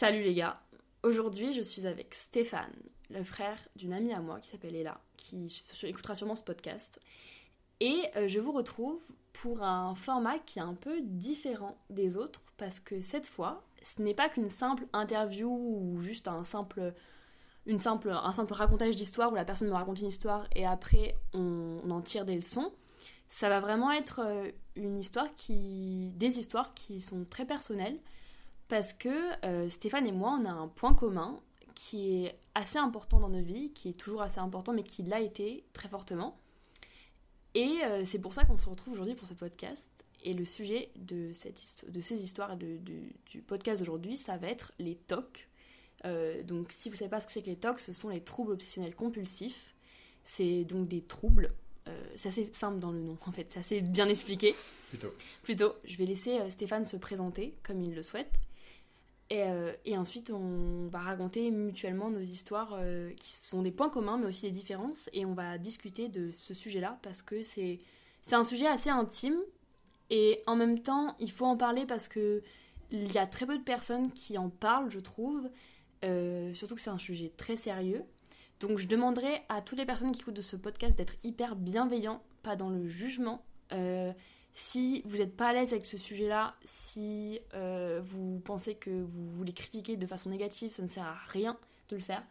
Salut les gars, aujourd'hui je suis avec Stéphane, le frère d'une amie à moi qui s'appelle Ella, qui écoutera sûrement ce podcast. Et euh, je vous retrouve pour un format qui est un peu différent des autres parce que cette fois, ce n'est pas qu'une simple interview ou juste un simple, une simple, un simple racontage d'histoire où la personne me raconte une histoire et après on, on en tire des leçons. Ça va vraiment être euh, une histoire qui, des histoires qui sont très personnelles parce que euh, Stéphane et moi, on a un point commun qui est assez important dans nos vies, qui est toujours assez important, mais qui l'a été très fortement. Et euh, c'est pour ça qu'on se retrouve aujourd'hui pour ce podcast. Et le sujet de, cette de ces histoires et de, du podcast d'aujourd'hui, ça va être les TOC. Euh, donc si vous ne savez pas ce que c'est que les TOC, ce sont les troubles obsessionnels compulsifs. C'est donc des troubles. c'est assez simple dans le nom, en fait, c'est assez bien expliqué. Plutôt. Plutôt, je vais laisser Stéphane se présenter comme il le souhaite. Euh, et, ensuite, on va raconter mutuellement nos histoires euh, qui sont des points communs, mais aussi des différences. Et on va discuter de ce sujet-là parce que c'est un sujet assez intime. Et en même temps, il faut en parler parce que il y a très peu de personnes qui en parlent, je trouve. Euh, surtout que c'est un sujet très sérieux. Donc je demanderai à toutes les personnes qui écoutent de ce podcast d'être hyper bienveillants, pas dans le jugement. Si vous n'êtes pas à l'aise avec ce sujet-là, si euh, vous pensez que vous voulez critiquer de façon négative, ça ne sert à rien de le faire.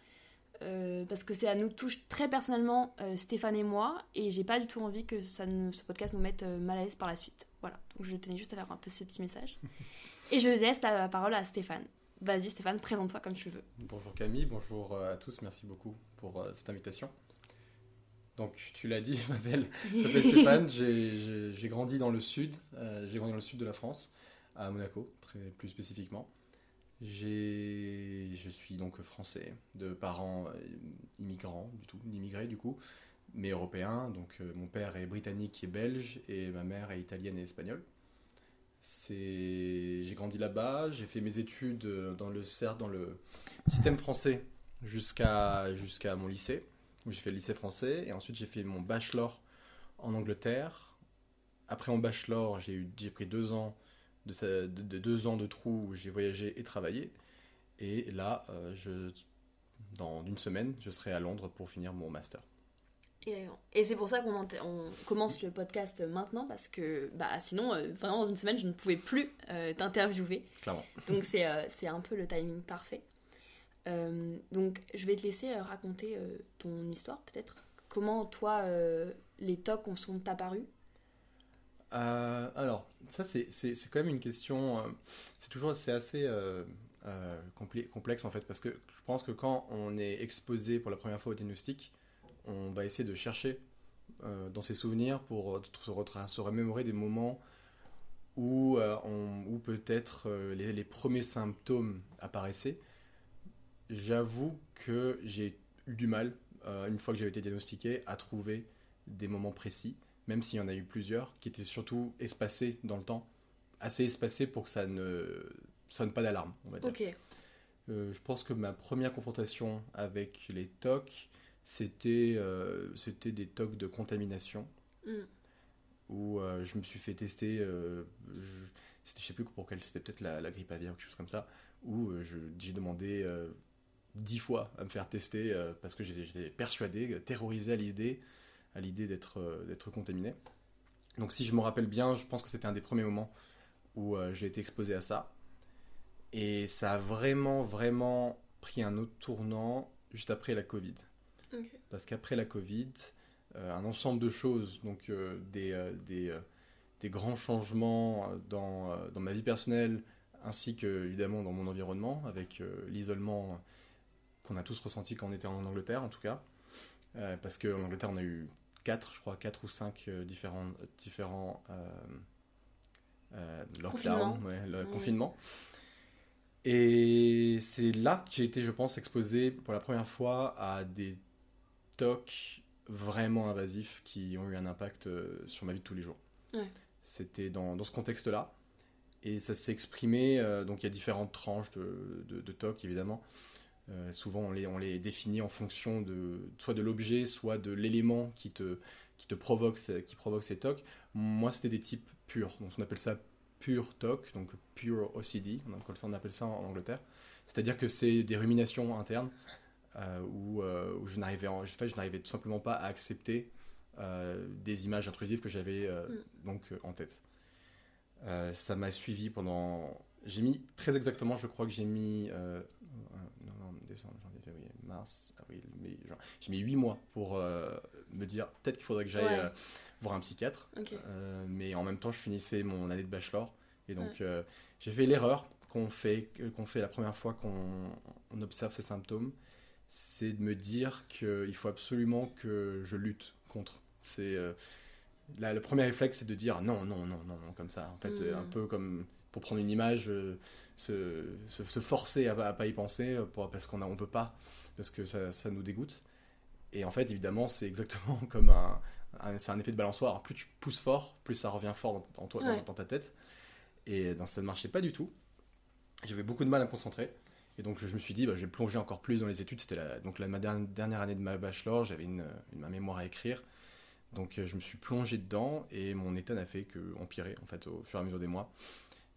Euh, parce que ça nous touche très personnellement, euh, Stéphane et moi, et j'ai pas du tout envie que ça ce podcast nous mette mal à l'aise par la suite. Voilà, donc je tenais juste à faire un peu ce petit message. et je laisse la parole à Stéphane. Vas-y Stéphane, présente-toi comme tu veux. Bonjour Camille, bonjour à tous, merci beaucoup pour cette invitation. Donc, tu l'as dit, je m'appelle Stéphane, j'ai grandi dans le sud, euh, j'ai grandi dans le sud de la France, à Monaco, très plus spécifiquement. Je suis donc français, de parents euh, immigrants, du tout, immigrés du coup, mais européens. Donc, euh, mon père est britannique et belge, et ma mère est italienne et espagnole. J'ai grandi là-bas, j'ai fait mes études dans le, dans le système français jusqu'à jusqu'à mon lycée j'ai fait le lycée français, et ensuite j'ai fait mon bachelor en Angleterre. Après mon bachelor, j'ai pris deux ans de, deux ans de trou où j'ai voyagé et travaillé. Et là, euh, je, dans une semaine, je serai à Londres pour finir mon master. Et, c'est pour ça qu'on on commence le podcast maintenant, parce que bah, sinon, euh, vraiment, dans une semaine, je ne pouvais plus euh, t'interviewer. Clairement. Donc c'est un peu le timing parfait. Euh, donc, je vais te laisser euh, raconter euh, ton histoire, peut-être. Comment, toi, les tocs sont apparus? Alors, ça, c'est quand même une question. c'est toujours c'est assez complexe, en fait, parce que je pense que quand on est exposé pour la première fois au diagnostic, on va essayer de chercher dans ses souvenirs pour se, se remémorer des moments où, où peut-être les, premiers symptômes apparaissaient j'avoue que j'ai eu du mal, euh, une fois que j'avais été diagnostiqué, à trouver des moments précis, même s'il y en a eu plusieurs, qui étaient surtout espacés dans le temps, assez espacés pour que ça ne sonne pas d'alarme, on va dire. Euh, je pense que ma première confrontation avec les TOC, c'était euh, c'était des TOC de contamination, mm. où je me suis fait tester, je, ne sais plus pour quelle, c'était peut-être la, la, grippe aviaire ou quelque chose comme ça, où j'ai demandé dix fois à me faire tester euh, parce que j'étais persuadé, terrorisé à l'idée, à l'idée d'être euh, d'être contaminé. Donc si je me rappelle bien, je pense que c'était un des premiers moments où euh, j'ai été exposé à ça. Et ça a vraiment, vraiment pris un autre tournant juste après la Covid. Parce qu'après la Covid, un ensemble de choses, donc des, des, des, grands changements dans, dans, ma vie personnelle, ainsi que évidemment dans mon environnement, avec l'isolement qu'on a tous ressenti quand on était en Angleterre, en tout cas. Euh, parce qu'en Angleterre, on a eu 4, je crois, 4 ou 5 euh, différents, différents euh, lockdowns, le confinement. Et c'est là que j'ai été, je pense, exposé pour la première fois à des tocs vraiment invasifs qui ont eu un impact sur ma vie de tous les jours. C'était dans, dans, ce contexte-là. Et ça s'est exprimé, donc il y a différentes tranches de, de, de TOC évidemment. Euh, souvent, on les, on les, définit en fonction de soit de l'objet, soit de l'élément qui te, qui te provoque, qui provoque ces TOC. Moi, c'était des types purs. Donc, on appelle ça pure TOC, donc pure OCD. On appelle ça, on appelle ça en Angleterre. C'est-à-dire que c'est des ruminations internes euh, où, euh, où je n'arrivais en fait, je n'arrivais tout simplement pas à accepter des images intrusives que j'avais Mm. donc en tête. Ça m'a suivi pendant. J'ai mis très exactement, je crois que j'ai mis décembre, janvier, février, mars, avril, mai, juin. J'ai mis 8 mois pour euh, me dire peut-être qu'il faudrait que j'aille Ouais. euh, voir un psychiatre. Euh, mais en même temps, je finissais mon année de bachelor. Et donc, j'ai fait l'erreur qu'on fait, qu'on fait la première fois qu'on on observe ces symptômes. C'est de me dire qu'il faut absolument que je lutte contre. C'est. là, le premier réflexe, c'est de dire non, non, non, non, comme ça. En fait, c'est Mm. un peu comme pour prendre une image, euh, se, se, se forcer à, à pas y penser euh, pour, parce qu'on ne on veut pas, parce que ça, ça nous dégoûte. Et en fait, évidemment, c'est exactement comme un, un- c'est un effet de balançoire. Plus tu pousses fort, plus ça revient fort dans, toi, dans- Ouais. dans ta tête. Et donc, ça ne marchait pas du tout. J'avais beaucoup de mal à me concentrer. Et donc, je me suis dit, bah, je vais plonger encore plus dans les études. C'était la, donc la, ma dernière, année de ma bachelor. J'avais une, une- ma mémoire à écrire. Donc, euh, je me suis plongé dedans et mon état n'a fait que empirer, en fait, au fur et à mesure des mois.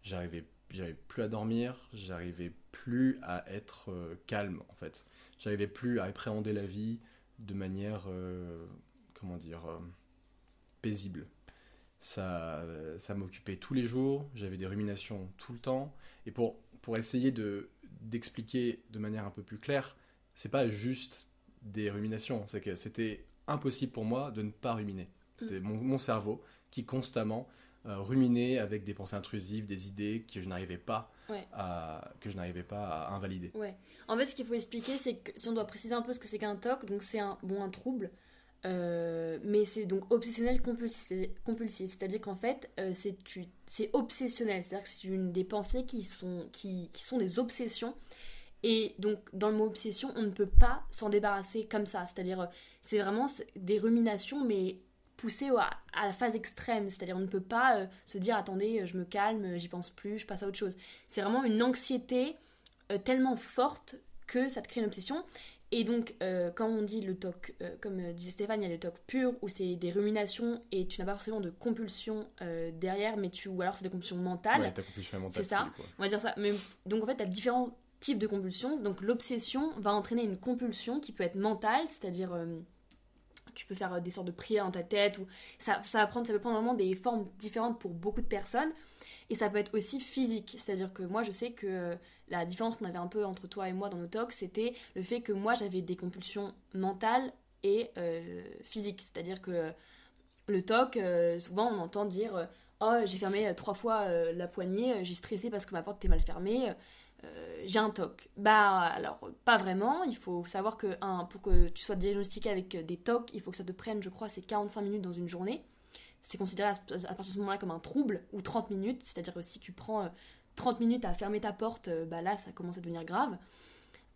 J'arrivais, j'arrivais plus à dormir. J'arrivais plus à être euh, calme, en fait. J'arrivais plus à appréhender la vie de manière, euh, comment dire, euh, paisible. Ça, ça m'occupait tous les jours, j'avais des ruminations tout le temps. Et pour, pour essayer de, d'expliquer de manière un peu plus claire, c'est pas juste des ruminations, c'est que c'était impossible pour moi de ne pas ruminer. C'était mon, mon cerveau qui constamment euh, ruminait avec des pensées intrusives, des idées que je n'arrivais pas, Ouais. à, que je n'arrivais pas à invalider. Ouais. En fait, ce qu'il faut expliquer, c'est que si on doit préciser un peu ce que c'est qu'un TOC, donc c'est un, bon, un trouble, euh, mais c'est donc obsessionnel compulsif, c'est-à-dire qu'en fait, euh, c'est obsessionnel, c'est-à-dire que c'est une des pensées qui sont, qui, qui sont des obsessions. Et donc, dans le mot obsession, on ne peut pas s'en débarrasser comme ça. C'est-à-dire, c'est vraiment des ruminations, mais poussées au- à, à la phase extrême. C'est-à-dire, on ne peut pas euh, se dire, attendez, euh, je me calme, euh, j'y pense plus, je passe à autre chose. C'est vraiment une anxiété euh, tellement forte que ça te crée une obsession. Et donc, euh, quand on dit le TOC, comme disait Stéphane, il y a le TOC pur, où c'est des ruminations et tu n'as pas forcément de compulsion derrière, mais tu, ou alors c'est des compulsions mentales. Ouais, ta compulsion mentale, C'est ça. quoi. On va dire ça. Mais, donc en fait, tu as différents types de compulsions. Donc l'obsession va entraîner une compulsion qui peut être mentale, c'est-à-dire tu peux faire euh, des sortes de prières dans ta tête. Ou ça, ça, va prendre, ça peut prendre vraiment des formes différentes pour beaucoup de personnes. Et ça peut être aussi physique. C'est-à-dire que moi, je sais que euh, la différence qu'on avait un peu entre toi et moi dans nos talks, c'était le fait que moi, j'avais des compulsions mentales et euh, physiques. C'est-à-dire que euh, le TOC, euh, souvent on entend dire Oh, j'ai fermé trois fois la poignée, j'ai stressé parce que ma porte était mal fermée, euh, j'ai un TOC. Bah, alors, pas vraiment. Il faut savoir que pour que tu sois diagnostiqué avec euh, des TOC, il faut que ça te prenne, je crois, c'est 45 minutes dans une journée. C'est considéré à, partir de ce moment-là comme un trouble, ou 30 minutes. C'est-à-dire que si tu prends euh, 30 minutes à fermer ta porte, euh, bah là, ça commence à devenir grave.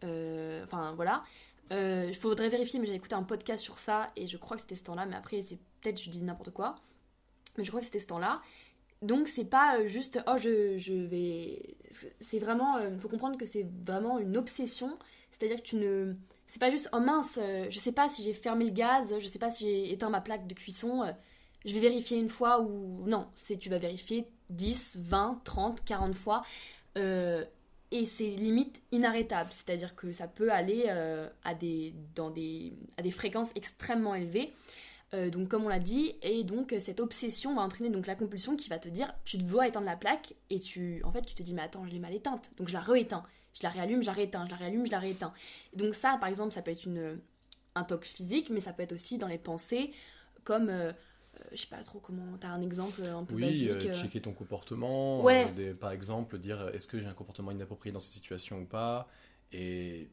Euh, Enfin, voilà. Il faudrait vérifier, mais j'ai écouté un podcast sur ça et je crois que c'était ce temps-là, mais après, c'est peut-être je dis n'importe quoi. Mais je crois que c'était ce temps-là. Donc, c'est pas euh, juste, oh, je, je vais. C'est vraiment. Il faut comprendre que c'est vraiment une obsession. C'est-à-dire que tu ne. C'est pas juste, oh mince, euh, je sais pas si j'ai fermé le gaz, je sais pas si j'ai éteint ma plaque de cuisson, euh, je vais vérifier une fois ou. Non, c'est tu vas vérifier 10, 20, 30, 40 fois. Euh, et c'est limite inarrêtable, c'est-à-dire que ça peut aller euh, à, des, dans des, à des fréquences extrêmement élevées. Euh, donc comme on l'a dit, et donc euh, cette obsession va entraîner donc la compulsion qui va te dire tu dois éteindre la plaque et tu en fait tu te dis mais attends je l'ai mal éteinte donc je la rééteins, je la réallume, je la rééteins, je la réallume, je la rééteins. Donc ça par exemple ça peut être une, un toc physique mais ça peut être aussi dans les pensées comme euh, je sais pas trop comment, t'as un exemple un peu Oui, basique euh, checker ton comportement. Ouais. des- par exemple, dire est-ce que j'ai un comportement inapproprié dans cette situation ou pas. Et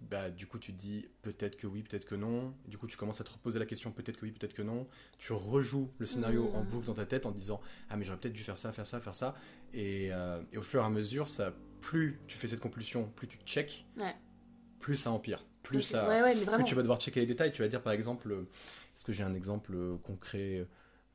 bah, du coup, tu te dis peut-être que oui, peut-être que non. Du coup, tu commences à te reposer la question peut-être que oui, peut-être que non. Tu rejoues le scénario Mhm. en boucle dans ta tête en te disant ah, mais j'aurais peut-être dû faire ça, faire ça, faire ça. Et, euh, et au fur et à mesure, ça, plus tu fais cette compulsion, plus tu check, Ouais. plus ça empire. Plus ça, ouais, ouais, mais plus vraiment. tu vas devoir checker les détails. Tu vas dire par exemple, euh, est-ce que j'ai un exemple euh, concret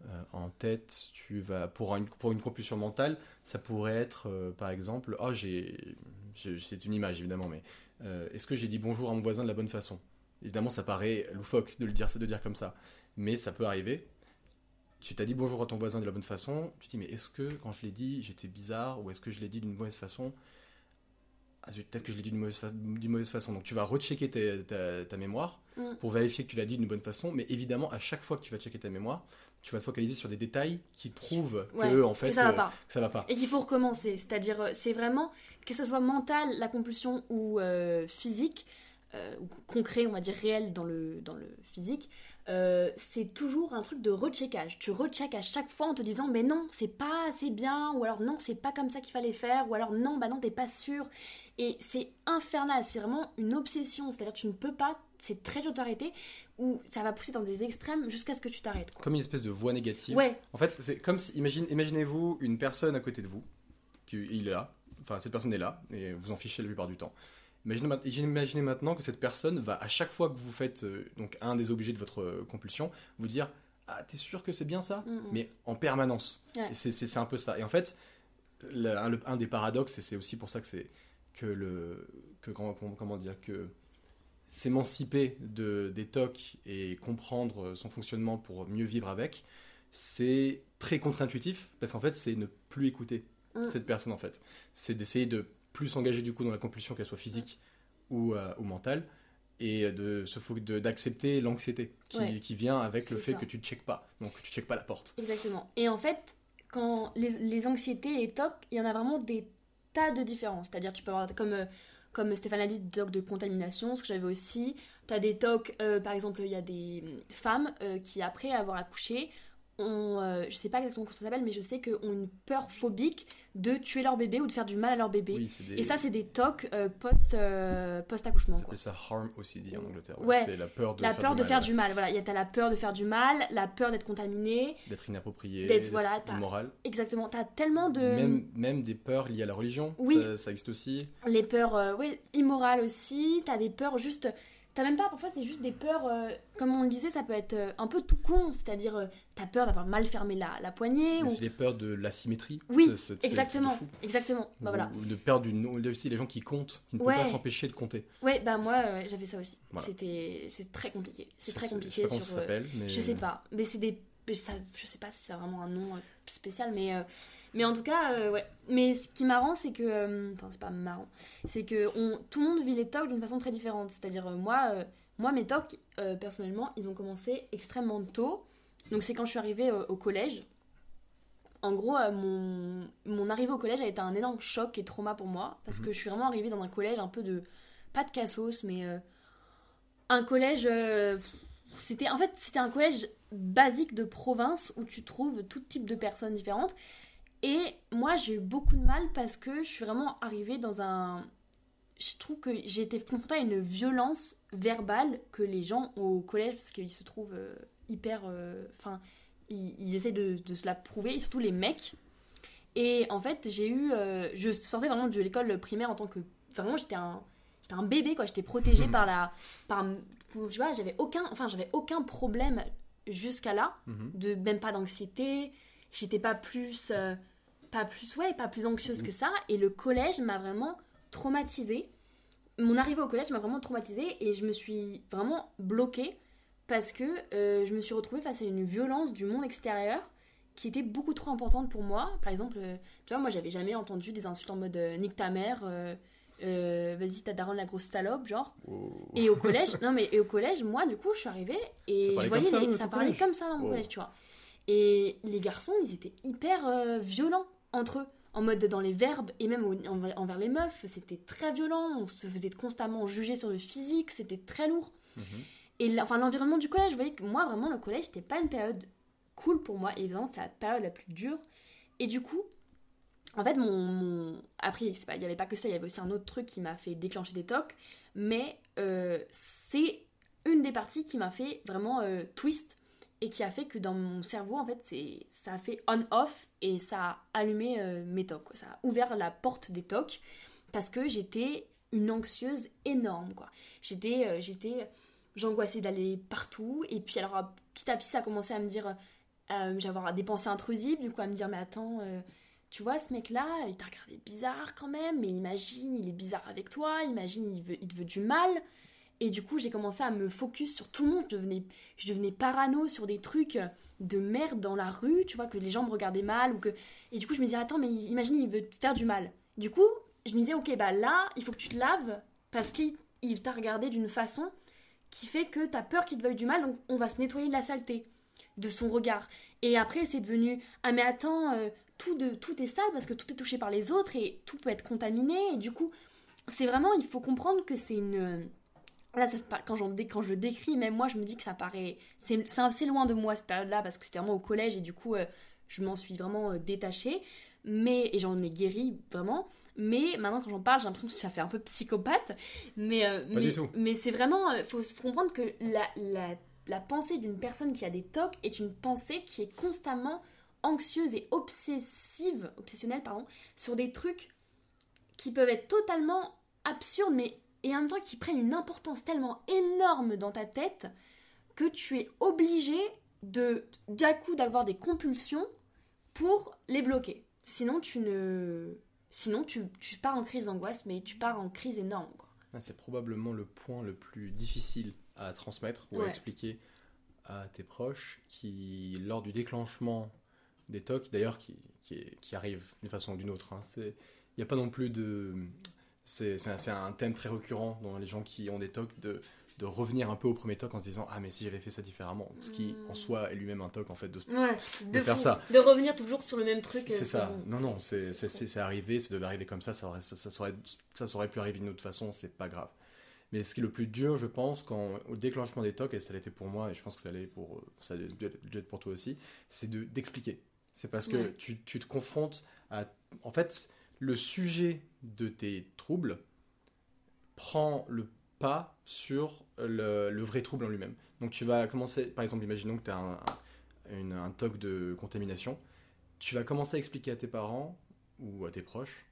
euh, en tête? Tu vas pour une pour une compulsion mentale, ça pourrait être euh, par exemple, oh j'ai- c'est une image évidemment, mais euh, est-ce que j'ai dit bonjour à mon voisin de la bonne façon? Évidemment, ça paraît loufoque de le dire, de dire comme ça, mais ça peut arriver. Tu t'as dit bonjour à ton voisin de la bonne façon, tu te dis mais est-ce que quand je l'ai dit j'étais bizarre ou est-ce que je l'ai dit d'une mauvaise façon? Ah, peut-être que je l'ai dit d'une mauvaise, fa- d'une mauvaise façon. Donc tu vas rechecker ta, ta, ta mémoire Mm. pour vérifier que tu l'as dit d'une bonne façon. Mais évidemment, à chaque fois que tu vas checker ta mémoire, tu vas te focaliser sur des détails qui prouvent Ouais, que en fait que ça va euh, pas. que ça va pas. Et qu'il faut recommencer. C'est-à-dire, euh, c'est vraiment, que ce soit mental, la compulsion ou euh, physique, ou concret, on va dire réel dans le, dans le physique, euh, c'est toujours un truc de recheckage. Tu recheck à chaque fois en te disant, mais non, c'est pas assez bien, ou alors non, c'est pas comme ça qu'il fallait faire, ou alors non, bah non, t'es pas sûr. Et c'est infernal, c'est vraiment une obsession. C'est-à-dire, tu ne peux pas, c'est très dur d'arrêter, ou ça va pousser dans des extrêmes jusqu'à ce que tu t'arrêtes. Comme une espèce de voix négative. Ouais, En fait, c'est comme si, imagine, imaginez-vous une personne à côté de vous, qui il est là, enfin cette personne est là, et vous en fichez la plupart du temps. Imaginez, ma- imaginez maintenant que cette personne va, à chaque fois que vous faites euh, donc un des objets de votre euh, compulsion, vous dire Ah, t'es sûr que c'est bien ça Mm, mm. Mais en permanence. Ouais. C'est- un peu ça. Et en fait, le- un, le- un des paradoxes, et c'est aussi pour ça que c'est que le. Que, comment, dire que s'émanciper de, des TOC et comprendre son fonctionnement pour mieux vivre avec, c'est très contre-intuitif parce qu'en fait, c'est ne plus écouter Mm. cette personne en fait. C'est d'essayer de plus s'engager du coup dans la compulsion, qu'elle soit physique ou, euh, ou mentale, et de d'accepter l'anxiété qui, Ouais. qui vient avec le fait ça. que tu ne checkes pas, donc tu checkes pas la porte. Exactement. Et en fait, quand les, les anxiétés, les TOC, il y en a vraiment des tas de différences. C'est-à-dire, tu peux avoir, comme, euh, comme Stéphane a dit, des TOC de contamination, ce que j'avais aussi. Tu as des TOC, euh, par exemple, il y a des euh, femmes euh, qui, après avoir accouché, ont, euh, je sais pas exactement comment ça s'appelle, mais je sais qu'ont une peur phobique de tuer leur bébé ou de faire du mal à leur bébé. Oui, c'est des- Et ça, c'est des TOC euh, post, euh, post-accouchement. ça quoi. s'appelle ça harm OCD en Angleterre. Ouais. C'est la peur de La faire peur du de mal, faire du mal. Voilà, il y a t'as la peur de faire du mal, la peur d'être contaminé. d'être inapproprié, D'être- voilà, immoral. Exactement. T'as tellement de. Même, même des peurs liées à la religion, Oui. ça, ça existe aussi. Les peurs, euh, ouais, immorales aussi. T'as des peurs juste. T'as même pas, parfois c'est juste des peurs, euh, comme on le disait, ça peut être euh, un peu tout con. C'est-à-dire, euh, t'as peur d'avoir mal fermé la, la poignée. Ou... aussi les peurs de l'asymétrie. Oui, c'est- c'est- Exactement, c'est fou. exactement. Bah voilà. Ou de peur du nom. Il y a aussi les gens qui comptent, qui ne Ouais. peuvent pas s'empêcher de compter. Ouais, bah moi j'avais ça aussi. Voilà. C'était, c'est très compliqué. C'est très Je sais compliqué pas comment sur. ça s'appelle, mais. Je sais pas, mais c'est des. Ça, je sais pas si a vraiment un nom spécial, mais, mais en tout cas, euh, ouais. Mais ce qui est marrant, c'est que. euh, Enfin, c'est pas marrant. C'est que on, tout le monde vit les TOC d'une façon très différente. C'est-à-dire, euh, moi, moi, mes TOC, euh, personnellement, ils ont commencé extrêmement tôt. Donc, c'est quand je suis arrivée au collège. En gros, mon, mon arrivée au collège a été un énorme choc et trauma pour moi. Parce Mhm. que je suis vraiment arrivée dans un collège un peu de. Pas de cassos, mais. un collège. c'était en fait c'était un collège basique de province où tu trouves tout type de personnes différentes et moi j'ai eu beaucoup de mal parce que je suis vraiment arrivée dans un je trouve que j'ai été confrontée à une violence verbale que les gens au collège parce qu'ils se trouvent euh, hyper euh, enfin ils, ils essaient de, de se la prouver et surtout les mecs. Et en fait j'ai eu euh, je sortais vraiment de l'école primaire en tant que vraiment j'étais un j'étais un bébé quoi. J'étais protégée par la par tu vois j'avais aucun enfin j'avais aucun problème jusqu'à là. Mhm. de même pas d'anxiété. J'étais pas plus euh, pas plus ouais pas plus anxieuse que ça et le collège m'a vraiment traumatisée mon arrivée au collège m'a vraiment traumatisée et je me suis vraiment bloquée parce que euh, je me suis retrouvée face à une violence du monde extérieur qui était beaucoup trop importante pour moi par exemple euh, tu vois moi j'avais jamais entendu des insultes en mode euh, nique ta mère euh, vas-y ta daronne la grosse salope genre Oh. et au collège, non mais et au collège, moi du coup, je suis arrivée et je voyais ça, les- ça parlait collège comme ça dans mon Oh. collège, tu vois. Et les garçons, ils étaient hyper violents entre eux, en mode dans les verbes et même envers, les meufs, c'était très violent. On se faisait constamment juger sur le physique, c'était très lourd. Mhm. Et enfin l'environnement du collège, je voyais que moi vraiment le collège, c'était pas une période cool pour moi. Vraiment, c'est la période la plus dure. Et du coup, en fait, mon, mon- après, il n'y avait pas que ça, il y avait aussi un autre truc qui m'a fait déclencher des tocs, mais euh, c'est une des parties qui m'a fait vraiment euh, twist et qui a fait que dans mon cerveau, en fait, c'est, ça a fait on-off et ça a allumé euh, mes tocs. Ça a ouvert la porte des tocs parce que j'étais une anxieuse énorme, quoi. J'étais, euh, j'étais, j'angoissais d'aller partout et puis alors petit à petit, ça a commencé à me dire, euh, j'avais des pensées intrusives, du coup à me dire, mais attends. euh, tu vois, ce mec-là, il t'a regardé bizarre quand même, mais imagine, il est bizarre avec toi, imagine, il, il te veut du mal. Et du coup, j'ai commencé à me focus sur tout le monde. Je devenais, je devenais parano sur des trucs de merde dans la rue, tu vois, que les gens me regardaient mal. ou que Et du coup, je me disais, attends, mais imagine, il veut te faire du mal. Du coup, je me disais, ok, bah là, il faut que tu te laves parce qu'il il t'a regardé d'une façon qui fait que t'as peur qu'il te veuille du mal, donc on va se nettoyer de la saleté de son regard. Et après, c'est devenu, ah mais attends, euh, tout, de, tout est sale parce que tout est touché par les autres et tout peut être contaminé. Et du coup, c'est vraiment, il faut comprendre que c'est une... Là, ça, quand, quand je le décris, même moi, je me dis que ça paraît... C'est assez loin de moi, cette période-là, parce que c'était vraiment au collège et du coup, euh, je m'en suis vraiment euh, détachée. Mais, et j'en ai guéri, vraiment. Mais maintenant, quand j'en parle, j'ai l'impression que ça fait un peu psychopathe. Mais, Pas mais, mais c'est vraiment. Il faut, faut comprendre que la, la, la pensée d'une personne qui a des TOC est une pensée qui est constamment anxieuse et obsessive, obsessionnelle, pardon, sur des trucs qui peuvent être totalement absurdes, mais et en même temps qui prennent une importance tellement énorme dans ta tête que tu es obligé de d'un coup d'avoir des compulsions pour les bloquer. Sinon tu ne sinon tu, tu pars en crise d'angoisse mais tu pars en crise énorme. Ah, C'est probablement le point le plus difficile à transmettre ou à expliquer à tes proches qui, lors du déclenchement des TOC, d'ailleurs, qui, qui, arrive d'une façon ou d'une autre, hein, c'est- il n'y a pas non plus de. C'est un, thème très récurrent dans les gens qui ont des TOC de, de revenir un peu au premier TOC en se disant Ah, mais si j'avais fait ça différemment. Ce qui, en soi, est lui-même un TOC, en fait, de, Ouais, de, faire fou. ça. De revenir toujours sur le même truc. c'est euh, ça. Non, non, c'est arrivé, ça devait arriver comme ça, ça aurait, ça, ça, aurait, ça aurait pu arriver d'une autre façon, c'est pas grave. Mais ce qui est le plus dur, je pense, quand, au déclenchement des TOC, et ça l'était pour moi, et je pense que ça l'est pour, ça dû être pour toi aussi, c'est de- d'expliquer. C'est parce que Ouais. tu, tu te confrontes à. En fait, le sujet de tes troubles prend le pas sur le, vrai trouble en lui-même. Donc tu vas commencer, par exemple, imaginons que tu as un TOC de contamination, tu vas commencer à expliquer à tes parents ou à tes proches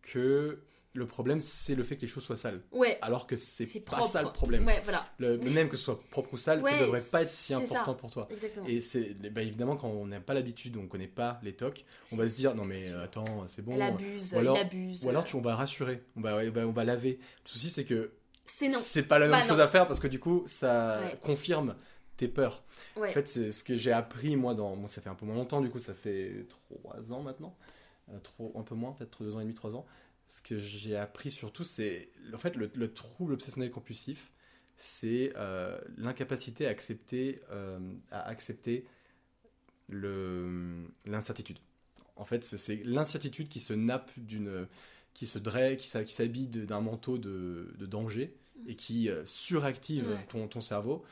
que le problème c'est le fait que les choses soient sales. Ouais, Alors que c'est pas propre. ça le problème. Ouais, voilà, Le, le même que ce soit propre ou sale, ça Ouais, devrait pas être si important ça. pour toi. exactement. Et c'est bah, évidemment quand on n'a pas l'habitude, on connaît pas les TOC, on va se dire non mais attends c'est bon. Elle abuse, ou alors- il abuse. Ou alors tu, on va rassurer, on va, bah, on va laver. Le souci c'est que C'est pas la même Bah, chose non. à faire parce que du coup ça confirme tes peurs. Ouais. En fait, c'est ce que j'ai appris moi dans. Ça fait un peu moins longtemps, du coup, ça fait trois ans maintenant. Euh, trop, un peu moins, peut-être deux ans et demi, trois ans. Ce que j'ai appris surtout, c'est. En fait, le, le trouble obsessionnel compulsif, c'est euh, l'incapacité à accepter, euh, à accepter l'incertitude. En fait, c'est- l'incertitude qui se nappe d'une. qui se draie, qui s'habille d'un manteau de, de danger et qui euh, suractive Ouais. ton, ton cerveau.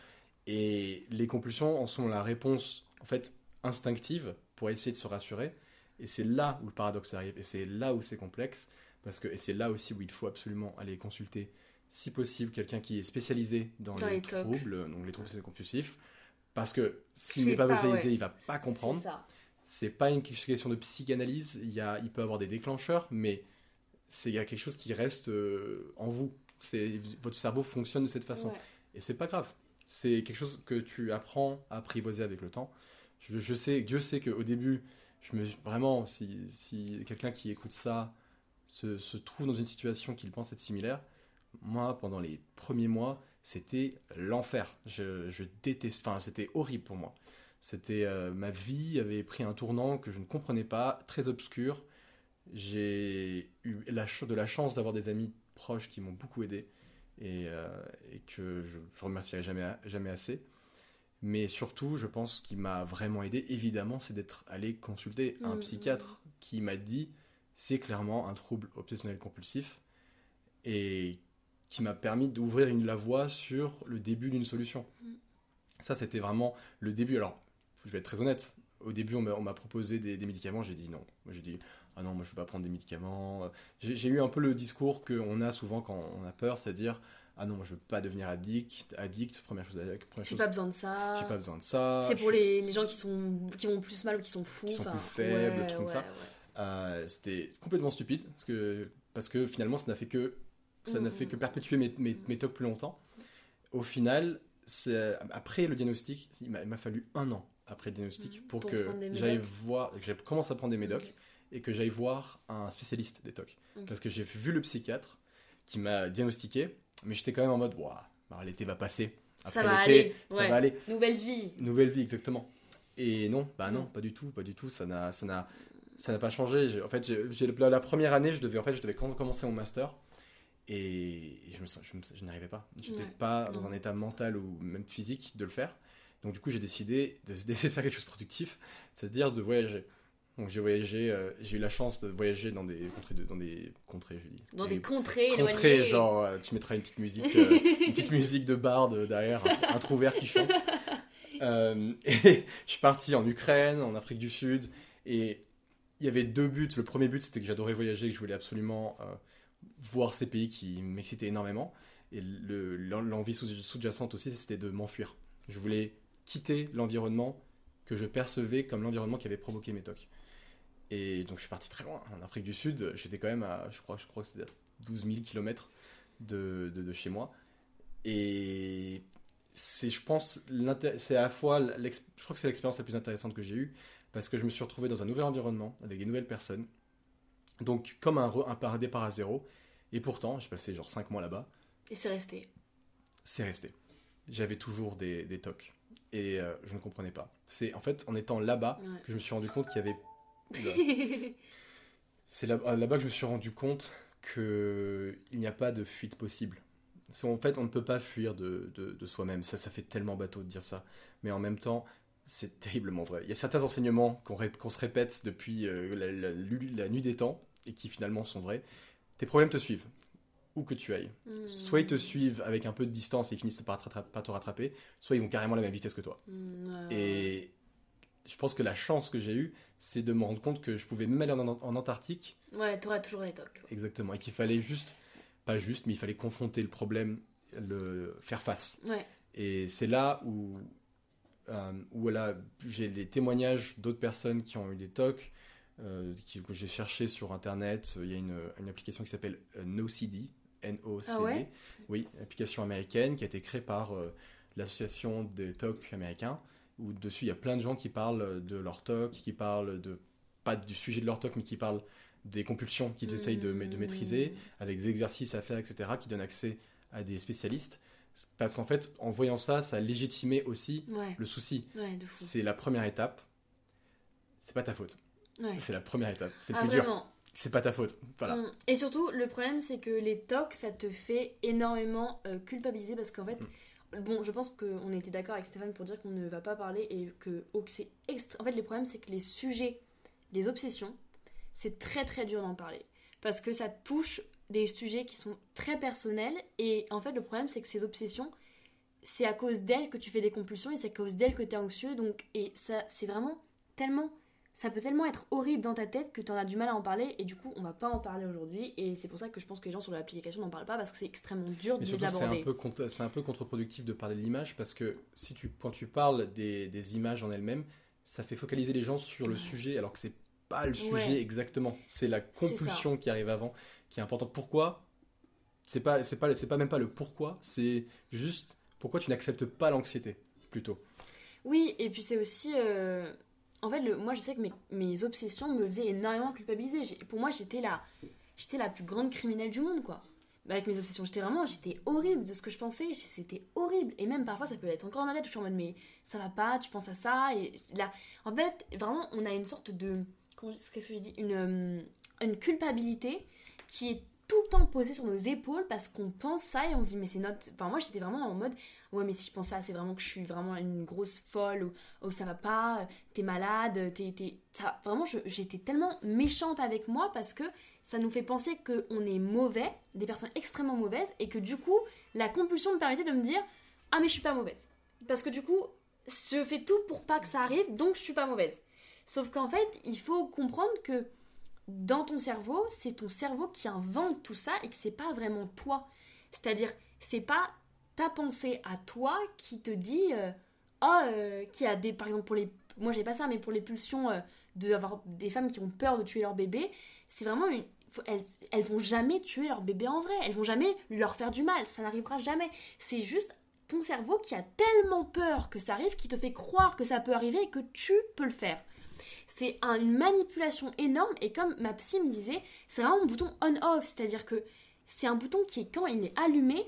Et les compulsions en sont la réponse, en fait, instinctive pour essayer de se rassurer. Et c'est là où le paradoxe arrive. Et c'est là où c'est complexe. Parce que, et c'est là aussi où il faut absolument aller consulter, si possible, quelqu'un qui est spécialisé dans, Dans les, troubles, donc les troubles compulsifs. Parce que s'il n'est est pas pas, spécialisé, ouais. il va pas comprendre. C'est pas une question de psychanalyse. Il, y a, il peut avoir des déclencheurs, mais c'est- il y a quelque chose qui reste euh, en vous. C'est votre cerveau fonctionne de cette façon. Ouais. Et c'est pas grave. C'est quelque chose que tu apprends à apprivoiser avec le temps. Je, je sais, Dieu sait qu'au début, je me vraiment, si, si quelqu'un qui écoute ça se, se trouve dans une situation qu'il pense être similaire, moi, pendant les premiers mois, c'était l'enfer. Je, je déteste, enfin, c'était horrible pour moi. C'était euh, ma vie avait pris un tournant que je ne comprenais pas, très obscur. J'ai eu la, de la chance d'avoir des amis proches qui m'ont beaucoup aidé et, euh, et que je, je remercierai jamais, jamais assez. Mais surtout, je pense qu'il m'a vraiment aidé, évidemment, c'est d'être allé consulter un Mhm. psychiatre qui m'a dit c'est clairement un trouble obsessionnel compulsif et qui m'a permis d'ouvrir une- la voie sur le début d'une solution. Mhm. Ça, c'était vraiment le début. Alors, je vais être très honnête. Au début, on m'a proposé des, des médicaments. J'ai dit non. J'ai dit ah non, moi, je veux pas prendre des médicaments. Euh, J'ai j'ai eu un peu le discours qu'on a souvent quand on a peur, c'est-à-dire ah non, moi, je veux pas devenir addict. Addict, première chose. Première J'ai chose pas besoin de ça. j'ai pas besoin de ça. C'est pour suis- les, les gens qui, sont, qui vont plus mal ou qui sont fous. Qui sont plus faibles, ouais, trucs comme ça. ouais. Euh, C'était complètement stupide parce que, parce que finalement, ça n'a fait que ça n'a fait que perpétuer mes, mes, mes tocs plus longtemps. Au final, c'est- après le diagnostic, il m'a fallu un an après le diagnostic Mhm. pour, Pour que j'aille voir, que j'ai commencé à prendre des médocs Ok. et que j'aille voir un spécialiste des tocs. Parce que j'ai vu le psychiatre qui m'a diagnostiqué, mais j'étais quand même en mode, bah, l'été va passer. Après l'été, ça ouais. va aller. Nouvelle vie. Nouvelle vie, exactement. Et non, bah non, Non. pas du tout, pas du tout. Ça n'a, ça n'a, Ça n'a pas changé. En fait, la, la première année, je devais, en fait, je devais com- commencer mon master et je, me, je, me- je n'y arrivais pas. J'étais Ouais. pas dans un état mental ou même physique de le faire. Donc, du coup, j'ai décidé de- d'essayer de faire quelque chose de productif, c'est-à-dire de voyager. Donc, j'ai voyagé, euh, j'ai eu la chance de voyager dans des contrées, de- dans des contrées, j'ai dit. Dans Des des contrées contrées, genre, euh, tu mettras une petite musique, euh, une petite musique de barde derrière, un, un trou vert qui chante. Euh, et je suis parti en Ukraine, en Afrique du Sud, et il y avait deux buts. Le premier but, c'était que j'adorais voyager, que je voulais absolument euh, voir ces pays qui m'excitaient énormément. Et le- l'en- l'envie sous- sous-jacente aussi, c'était de m'enfuir. Je voulais quitter l'environnement que je percevais comme l'environnement qui avait provoqué mes tocs. Et donc je suis parti très loin. En Afrique du Sud, j'étais quand même à, je crois, je crois que c'était à 12 000 km de, de, chez moi. Et c'est, je pense, c'est à la fois, je crois que c'est l'expérience la plus intéressante que j'ai eue, parce que je me suis retrouvé dans un nouvel environnement, avec des nouvelles personnes. Donc comme un, re- un, par- un départ à zéro. Et pourtant, j'ai passé genre 5 mois là-bas, Et c'est resté. c'est resté. J'avais toujours des, des tocs. Et euh, je ne comprenais pas. C'est en fait en étant là-bas Ouais. que je me suis rendu compte qu'il y avait. C'est là- euh, là-bas que je me suis rendu compte qu'il n'y a pas de fuite possible. En fait, on ne peut pas fuir de, de- de soi-même. Ça, ça fait tellement bateau de dire ça. Mais en même temps, c'est terriblement vrai. Il y a certains enseignements qu'on ré- se répète depuis euh, la, la- lu- la nuit des temps et qui finalement sont vrais. Tes problèmes te suivent, où que tu ailles. Hmm. Soit ils te suivent avec un peu de distance et ils finissent par, te rattra- par te rattraper, soit ils vont carrément à la même vitesse que toi. Hmm. Et je pense que la chance que j'ai eue, c'est de me rendre compte que je pouvais même aller en, en Antarctique, Ouais, t'auras toujours des tocs. exactement, et qu'il fallait juste, pas juste, mais il fallait confronter le problème, le faire face. Ouais. Et c'est là où, où voilà, j'ai les témoignages d'autres personnes qui ont eu des tocs, euh, qui- que j'ai cherché sur internet. Il y a une, une application qui s'appelle euh, NoCD, N-O-C-D. Ah ouais? Oui, application américaine qui a été créée par euh, l'association des TOC américains, où dessus il y a plein de gens qui parlent de leur TOC, qui parlent de, pas du sujet de leur TOC, mais qui parlent des compulsions qu'ils essayent de, de maîtriser, avec des exercices à faire, etc., qui donnent accès à des spécialistes. Parce qu'en fait, en voyant ça, ça légitimait aussi Ouais, le souci. ouais. C'est la première étape. C'est pas ta faute. Ouais. C'est la première étape. C'est Ah, plus dur. C'est pas ta faute. Voilà. Mm. Et surtout, le problème, c'est que les tocs, ça te fait énormément euh, culpabiliser parce qu'en fait, Mm. bon, je pense qu'on était d'accord avec Stéphane pour dire qu'on ne va pas parler et que oh, que c'est extra... En fait, le problème, c'est que les sujets, les obsessions, c'est très très dur d'en parler parce que ça touche des sujets qui sont très personnels et en fait, le problème, c'est que ces obsessions, c'est à cause d'elles que tu fais des compulsions et c'est à cause d'elles que tu es anxieux. Donc, et ça, c'est vraiment tellement ça peut tellement être horrible dans ta tête que tu en as du mal à en parler et du coup on va pas en parler aujourd'hui et c'est pour ça que je pense que les gens sur l'application n'en parlent pas parce que c'est extrêmement dur de les surtout, c'est un, aborder. peu c'est un peu contre-productif de parler de l'image parce que si tu, quand tu parles des, des images en elles-mêmes, ça fait focaliser les gens sur le sujet alors que c'est pas le sujet Ouais. exactement. C'est la compulsion qui arrive avant qui est importante. Pourquoi? C'est pas, c'est pas, c'est pas même pas le pourquoi, c'est juste pourquoi tu n'acceptes pas l'anxiété plutôt. Oui, et puis c'est aussi. euh, En fait, le... moi je sais que mes, mes obsessions me faisaient énormément culpabiliser. Pour moi, j'étais la... j'étais la plus grande criminelle du monde, quoi. Bah, avec mes obsessions, j'étais vraiment. J'étais horrible de ce que je pensais. C'était horrible. Et même parfois, ça peut être encore dans ma tête je suis en mode, mais ça va pas, tu penses à ça. Et là, en fait, vraiment, on a une sorte de. Qu'est-ce que j'ai dit une, euh, une culpabilité qui est tout le temps posée sur nos épaules parce qu'on pense ça et on se dit, mais c'est notre. Enfin, moi, j'étais vraiment en mode, ouais, mais si je pense ça, c'est vraiment que je suis vraiment une grosse folle ou oh ça va pas, t'es malade, t'es, t'es- ça, vraiment j'étais tellement méchante avec moi parce que ça nous fait penser qu'on est mauvais, des personnes extrêmement mauvaises et que du coup la compulsion me permettait de me dire ah mais je suis pas mauvaise parce que du coup je fais tout pour pas que ça arrive donc je suis pas mauvaise. Sauf qu'en fait il faut comprendre que dans ton cerveau c'est ton cerveau qui invente tout ça et que c'est pas vraiment toi. C'est-à-dire c'est pas ta pensée à toi qui te dit euh, oh euh, qui a des par exemple pour les moi j'ai pas ça mais pour les pulsions euh, de avoir des femmes qui ont peur de tuer leur bébé c'est vraiment une elles, elles vont jamais tuer leur bébé en vrai. Elles vont jamais leur faire du mal. Ça n'arrivera jamais. C'est juste ton cerveau qui a tellement peur que ça arrive qui te fait croire que ça peut arriver et que tu peux le faire c'est un- une manipulation énorme et comme ma psy me disait c'est vraiment un bouton on-off c'est à dire que c'est un bouton qui est quand il est allumé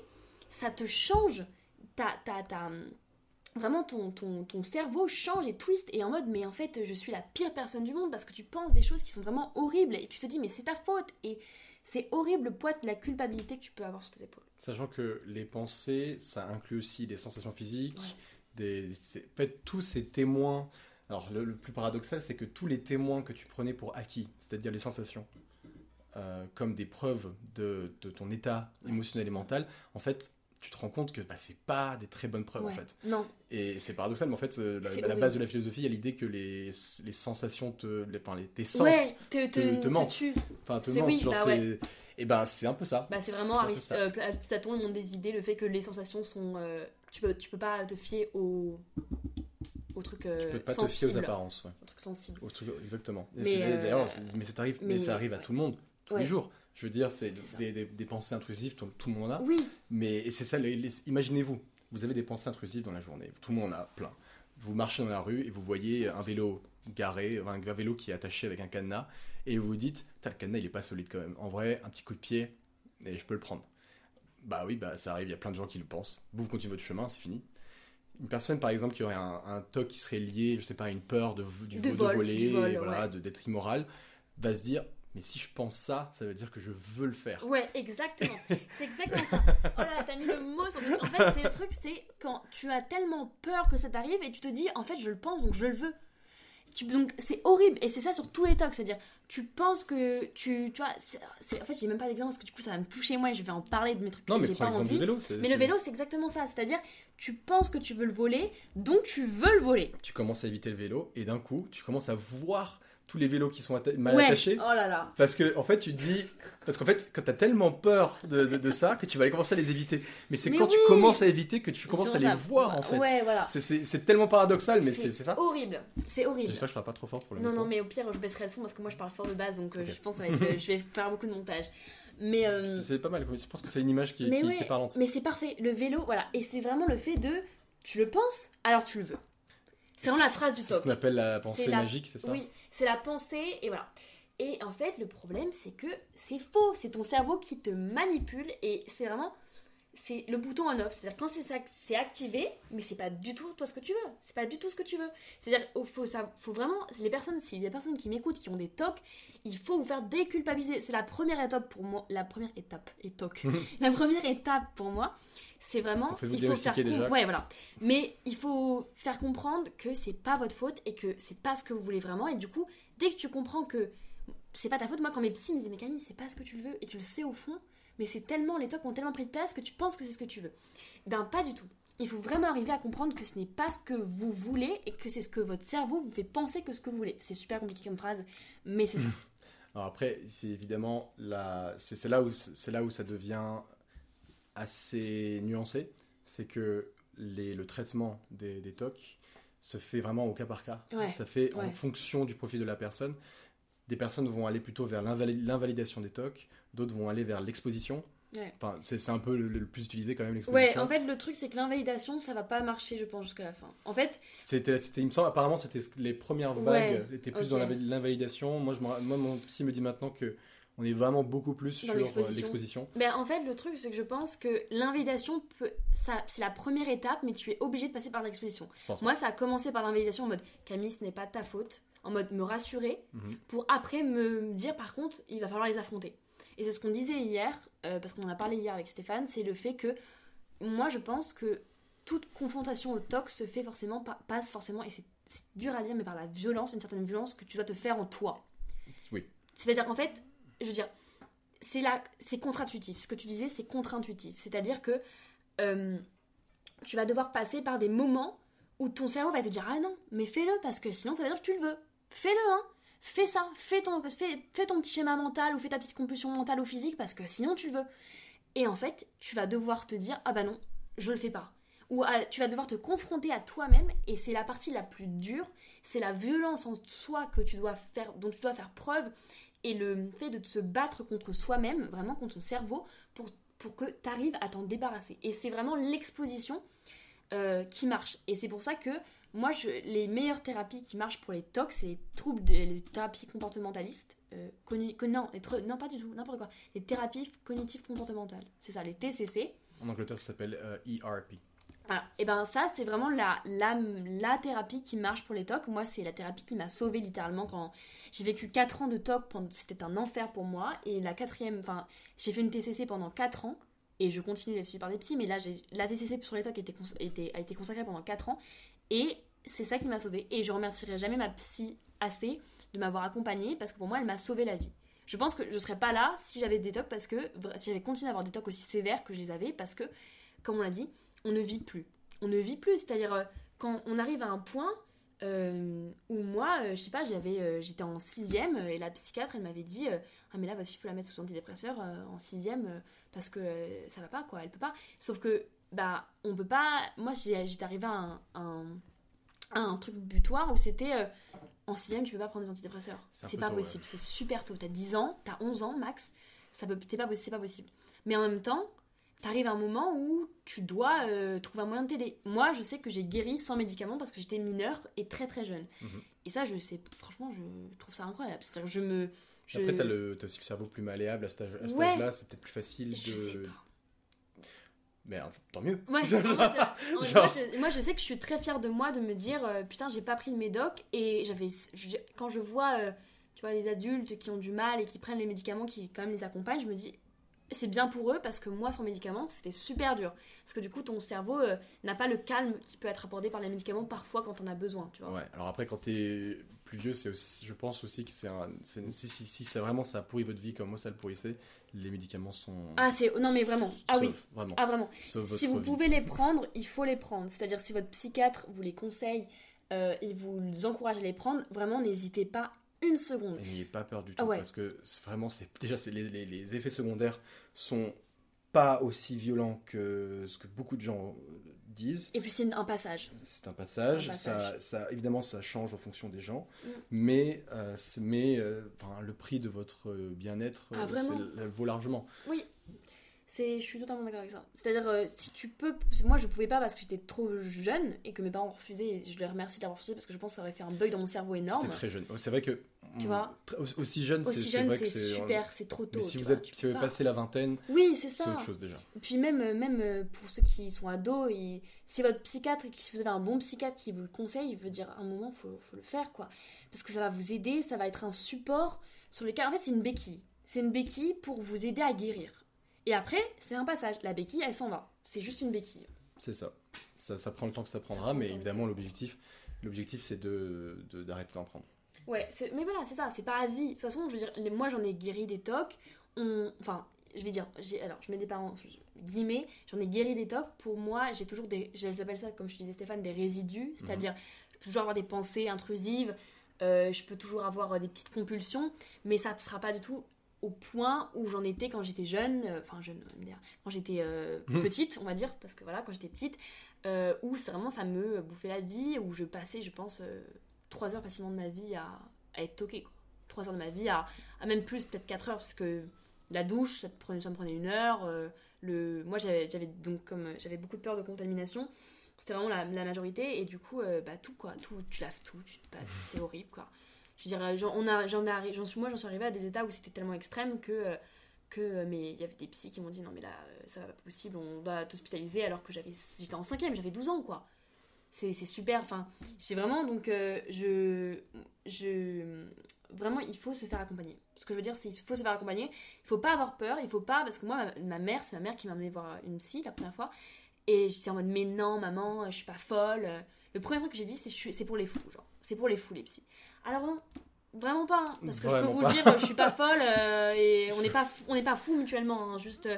ça te change ta, ta, ta, vraiment ton, ton, ton cerveau change et twist et en mode mais en fait je suis la pire personne du monde parce que tu penses des choses qui sont vraiment horribles et tu te dis mais c'est ta faute et c'est horrible le poids de la culpabilité que tu peux avoir sur tes épaules. Sachant que les pensées, ça inclut aussi des sensations physiques, des, en fait, tous ces témoins. Alors, le, le plus paradoxal, c'est que tous les témoins que tu prenais pour acquis, c'est-à-dire les sensations, euh, comme des preuves de, de ton état émotionnel et mental, en fait, tu te rends compte que bah, c'est pas des très bonnes preuves, en Ouais. fait. Non, Et c'est paradoxal, mais en fait, euh, la, base de la philosophie, il y a l'idée que les, les sensations, te, les, enfin, les, tes sens, ouais, te, te, te- te te mentent. enfin, te mentent. oui, bah c'est- Et ben, c'est un peu ça. Bah, c'est vraiment Arist- euh, Pla- Platon, le monde des idées, le fait que les sensations sont. euh, tu, peux, tu peux pas te fier aux, aux trucs euh, Tu peux pas te sensibles. fier aux apparences. ouais. Au truc- exactement. Et Mais, euh, mais, ça arrive, mais, mais- ça arrive à tout le monde, tous Ouais. les jours. Je veux dire, c'est des, des- des pensées intrusives, tout, tout le monde en a. Oui, Mais c'est ça, imaginez-vous, vous avez des pensées intrusives dans la journée, tout le monde en a plein. Vous marchez dans la rue et vous voyez un vélo garé, un vélo qui est attaché avec un cadenas, et vous vous dites, le cadenas il est pas solide quand même. En vrai, un petit coup de pied, et je peux le prendre. Bah oui, bah ça arrive, il y a plein de gens qui le pensent. Vous, vous continuez votre chemin, c'est fini. Une personne, par exemple, qui aurait un, un toc qui serait lié, je sais pas, à une peur de, du De vol, de voler, du vol, voilà, ouais. d'être immoral, va se dire, mais si je pense ça, ça veut dire que je veux le faire. ouais, exactement. c'est exactement ça. Oh là là, t'as mis le mot sur le truc. En fait, c'est le truc, c'est quand tu as tellement peur que ça t'arrive et tu te dis, en fait, je le pense, donc je le veux. Tu- donc c'est horrible et c'est ça sur tous les talks, c'est-à-dire tu penses que tu, tu vois, en fait j'ai même pas d'exemple parce que du coup ça va me toucher moi et je vais en parler de mes trucs Non, que mais prends l'exemple du vélo. Mais le vélo, c'est exactement ça. C'est-à-dire, tu penses que tu veux le voler, donc tu veux le voler. tu commences à éviter le vélo et d'un coup, tu commences à voir tous les vélos qui sont atta- mal ouais. attachés. Oh là là. Parce que, en fait, tu te dis. Parce qu'en fait, quand t'as tellement peur de, de- de ça que tu vas aller commencer à les éviter. Mais c'est quand tu commences à éviter que tu commences à les voir, en fait. Ouais, voilà. C'est- tellement paradoxal, mais c'est ça. horrible. C'est horrible. J'espère que je parle pas trop fort pour le Non, non, mais au pire, je baisserai le son parce que moi je parle fort de base, donc euh, je pense que euh, je vais faire beaucoup de montage. Mais, euh, C'est pas mal. Je pense que c'est une image qui, mais, qui- ouais, qui est parlante. mais c'est parfait. Le vélo, voilà. Et c'est vraiment le fait de tu le penses, alors tu le veux. C'est vraiment la phrase du C'est ce top. qu'on appelle la pensée la- magique, c'est ça Oui, c'est la pensée et voilà. Et en fait, le problème, c'est que c'est faux. C'est ton cerveau qui te manipule et c'est vraiment c'est le bouton on off. C'est-à-dire quand c'est ça- c'est activé, mais c'est pas du tout toi ce que tu veux. C'est pas du tout ce que tu veux. C'est-à-dire il faut ça, faut vraiment les personnes s'il y a des personnes qui m'écoutent qui ont des tocs, il faut vous faire déculpabiliser. C'est la première étape pour moi. La première étape et toc. la première étape pour moi, c'est vraiment il faut faire déjà. ouais voilà. Mais il faut faire comprendre que c'est pas votre faute et que c'est pas ce que vous voulez vraiment. Et du coup, dès que tu comprends que c'est pas ta faute, moi quand mes psys me disaient mais Camille c'est pas ce que tu le veux et tu le sais au fond, mais c'est tellement les tocs ont tellement pris de place que tu penses que c'est ce que tu veux. Ben pas du tout. Il faut vraiment arriver à comprendre que ce n'est pas ce que vous voulez et que c'est ce que votre cerveau vous fait penser que ce que vous voulez. C'est super compliqué comme phrase, mais c'est ça. Alors après, c'est évidemment là, c'est là où c'est là où ça devient assez nuancé, c'est que les, le traitement des, des TOC se fait vraiment au cas par cas. Ouais, Ça fait en fonction du profil de la personne. Des personnes vont aller plutôt vers l'invali- l'invalidation des TOC, d'autres vont aller vers l'exposition. Ouais. Enfin, c'est un peu le, le plus utilisé quand même Ouais, l'exposition. en fait le truc c'est que l'invalidation ça va pas marcher je pense jusqu'à la fin. En fait, C'était, il me semble, apparemment, c'était les premières Ouais, vagues étaient plus dans l'inva- l'invalidation. Moi, je moi, mon psy me dit maintenant que on est vraiment beaucoup plus sur euh, l'exposition. Ben, en fait, le truc, c'est que je pense que l'invalidation, c'est la première étape, mais tu es obligé de passer par l'exposition. Moi, ça a commencé par l'invalidation en mode Camille, ce n'est pas ta faute, en mode me rassurer, Mhm. pour après me dire par contre, il va falloir les affronter. Et c'est ce qu'on disait hier, euh, parce qu'on en a parlé hier avec Stéphane, c'est le fait que moi, je pense que toute confrontation au TOC se fait forcément, pa- passe forcément, et c'est dur à dire, mais par la violence, une certaine violence que tu dois te faire en toi. Oui. C'est-à-dire qu'en fait, je veux dire, c'est là, c'est contre-intuitif. Ce que tu disais, c'est contre-intuitif. C'est-à-dire que euh, tu vas devoir passer par des moments où ton cerveau va te dire ah non, mais fais-le parce que sinon ça veut dire que tu le veux. Fais-le, hein. Fais ça, fais ton, fais, ton petit schéma mental ou fais ta petite compulsion mentale ou physique parce que sinon tu veux. Et en fait, tu vas devoir te dire ah bah non, je le fais pas. Ou ah, tu vas devoir te confronter à toi-même et c'est la partie la plus dure, c'est la violence en soi que tu dois faire, dont tu dois faire preuve et le fait de se battre contre soi-même, vraiment contre ton cerveau, pour, pour que tu arrives à t'en débarrasser. Et c'est vraiment l'exposition euh, qui marche. Et c'est pour ça que moi, je, les meilleures thérapies qui marchent pour les TOC, c'est les troubles, de, les thérapies comportementalistes. euh, non, les non, pas du tout, n'importe quoi. Les thérapies cognitives comportementales. C'est ça, les TCC. En Angleterre, ça s'appelle euh, ERP. Voilà. Et ben ça, c'est vraiment la, la, la thérapie qui marche pour les TOC. Moi, c'est la thérapie qui m'a sauvée littéralement quand j'ai vécu 4 ans de TOC. pendant- C'était un enfer pour moi. Et la quatrième, enfin, j'ai fait une TCC pendant 4 ans. Et je continue d'être suivie par des psys. Mais là, la TCC sur les TOC était, était- a été consacrée pendant 4 ans. Et c'est ça qui m'a sauvée. Et je remercierai jamais ma psy assez de m'avoir accompagnée parce que pour moi, elle m'a sauvé la vie. Je pense que je serais pas là si j'avais des TOC parce que si j'avais continué à avoir des TOC aussi sévères que je les avais parce que, comme on l'a dit, on ne vit plus. On ne vit plus. C'est-à-dire, euh, quand on arrive à un point euh, où moi, euh, je sais pas, j'avais, euh, j'étais en sixième et la psychiatre, elle m'avait dit Ah, mais là, votre fille, il faut la mettre sous antidépresseur en sixième parce que ça va pas, quoi. Elle peut pas. Sauf que, bah, on peut pas. Moi, j'étais arrivée à un, un, à un truc butoir où c'était. euh, en sixième, tu peux pas prendre des antidépresseurs. C'est pas tôt, possible. C'est super tôt. T'as 10 ans, t'as 11 ans max. Ça peut, pas, c'est pas possible. Mais en même temps, t'arrives à un moment où tu dois euh, trouver un moyen de t'aider. Moi, je sais que j'ai guéri sans médicaments parce que j'étais mineure et très très jeune. Mhm. Et ça, je sais, franchement, je trouve ça incroyable. C'est-à-dire, je me. Je... Après, t'as, aussi le cerveau plus malléable à cet Ouais. âge-là, c'est peut-être plus facile Je sais de. pas. Mais tant mieux. Ouais, en moi, je, moi, je sais que je suis très fière de moi de me dire euh, putain j'ai pas pris de médoc et j'avais quand je vois euh, tu vois les adultes qui ont du mal et qui prennent les médicaments qui quand même les accompagnent je me dis c'est bien pour eux parce que moi sans médicaments c'était super dur. Parce que du coup ton cerveau euh, n'a pas le calme qui peut être apporté par les médicaments parfois quand on a besoin tu vois. Ouais, alors après, quand t'es plus vieux, c'est aussi, je pense aussi que c'est un. si, si, vraiment ça pourrit votre vie comme moi ça le pourrissait, les médicaments sont. ah c'est non mais vraiment ah oui sauvent, vraiment. ah vraiment si vous vie. pouvez les prendre, il faut les prendre. C'est-à-dire si votre psychiatre vous les conseille, euh, il vous encourage à les prendre, vraiment n'hésitez pas une seconde. Et n'ayez pas peur du tout Ah ouais. parce que vraiment c'est déjà c'est les, les- les effets secondaires sont pas aussi violents que ce que beaucoup de gens disent. Et puis c'est un passage. C'est un passage, C'est un passage. Ça, ça évidemment ça change en fonction des gens, Mm. mais euh, mais euh, enfin, le prix de votre euh, bien-être Ah, vaut largement. Oui, je suis totalement d'accord avec ça. C'est-à-dire euh, si tu peux, moi je pouvais pas parce que j'étais trop jeune et que mes parents ont refusé. Et je les remercie d'avoir refusé parce que je pense que ça aurait fait un bug dans mon cerveau énorme. C'était très jeune. C'est vrai que Tu mm, vois très- aussi- jeune, c'est Aussi c'est jeune, vrai que c'est c'est super, c'est trop tôt. Mais si tu vous vois, êtes tu si vous avez pas. passé la vingtaine, Oui, c'est ça. autre chose déjà. Et Puis même, euh, même euh, pour ceux qui sont ados, et si votre psychiatre, si vous avez un bon psychiatre qui vous le conseille, il veut dire à un moment, faut, faut le faire quoi. Parce que ça va vous aider, ça va être un support sur lequel, en fait, c'est une béquille. C'est une béquille pour vous aider à guérir. Et après, c'est un passage. La béquille, elle s'en va. C'est juste une béquille. C'est ça. ça. ça prend le temps que ça prendra, mais évidemment l'objectif l'objectif c'est de de- d'arrêter d'en prendre. Ouais, mais voilà, c'est ça, c'est pas à vie. De toute façon, je veux dire, moi j'en ai guéri des tocs. On... Enfin, je vais dire, alors je mets des parents, guillemets, j'en ai guéri des tocs. Pour moi, j'ai toujours des. J'appelle ça, comme je disais Stéphane, des résidus. C'est-à-dire, je peux toujours avoir des pensées intrusives, euh, je peux toujours avoir euh, des petites compulsions, mais ça ne sera pas du tout au point où j'en étais quand j'étais jeune, euh, enfin jeune, on va me dire, quand j'étais euh, petite, on va dire, parce que voilà, quand j'étais petite, euh, où c'est vraiment ça me bouffait la vie, où je passais, je pense, euh, trois heures facilement de ma vie à, à être toquée. Quoi. Trois heures de ma vie à, à même plus, peut-être quatre heures, parce que la douche, ça, prenait, ça me prenait une heure. euh, le, moi, j'avais donc comme euh, j'avais beaucoup de peur de contamination. C'était vraiment la, la majorité, et du coup, euh, bah tout quoi, tout, tu laves tout, tu te passes, c'est horrible quoi. Je veux dire, j'en, on a, j'en, ai arri- j'en suis, moi, j'en suis arrivée à des états où c'était tellement extrême que, euh, que euh, mais il y avait des psys qui m'ont dit non mais là, euh, ça va pas possible, on doit t'hospitaliser alors que j'avais, j'étais en cinquième, j'avais 12 ans quoi. C'est, super, enfin, j'ai vraiment donc euh, je, je, vraiment il faut se faire accompagner. Ce que je veux dire, c'est il faut se faire accompagner. Il faut pas avoir peur, il faut pas parce que moi, ma, ma mère, c'est ma mère qui m'a amené voir une psy la première fois et j'étais en mode mais non maman, je suis pas folle. Le premier truc que j'ai dit c'est c'est pour les fous, genre c'est pour les fous les psys. Alors non, vraiment pas, hein, parce que je peux vous pas. le dire, je suis pas folle euh, et on n'est pas on pas fous mutuellement, hein, juste euh,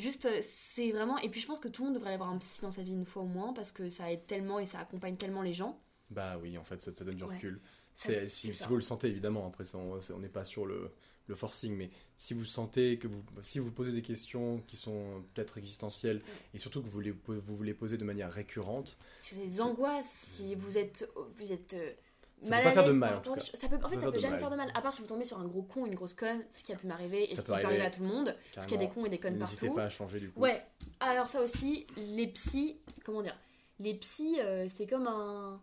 juste euh, c'est vraiment et puis je pense que tout le monde devrait aller voir un psy dans sa vie une fois au moins parce que ça aide tellement et ça accompagne tellement les gens. Bah oui, en fait ça, ça donne du recul. C'est si, vous le sentez évidemment, après on n'est pas sur le, le forcing, mais si vous sentez que vous si vous posez des questions qui sont peut-être existentielles et surtout que vous les vous les posez de manière récurrente, Si vous avez des angoisses, si vous êtes vous êtes euh, Ça mal peut pas faire de mal, en tout cas. ça peut en fait ça faire peut jamais mal. faire de mal à part si vous tombez sur un gros con une grosse conne ce qui a pu m'arriver et Ça ce qui peut arriver à tout le monde parce qu'il y a des cons et des connes n'hésitez partout pas à changer du coup. ouais alors ça aussi les psys comment dire les psys euh, c'est comme un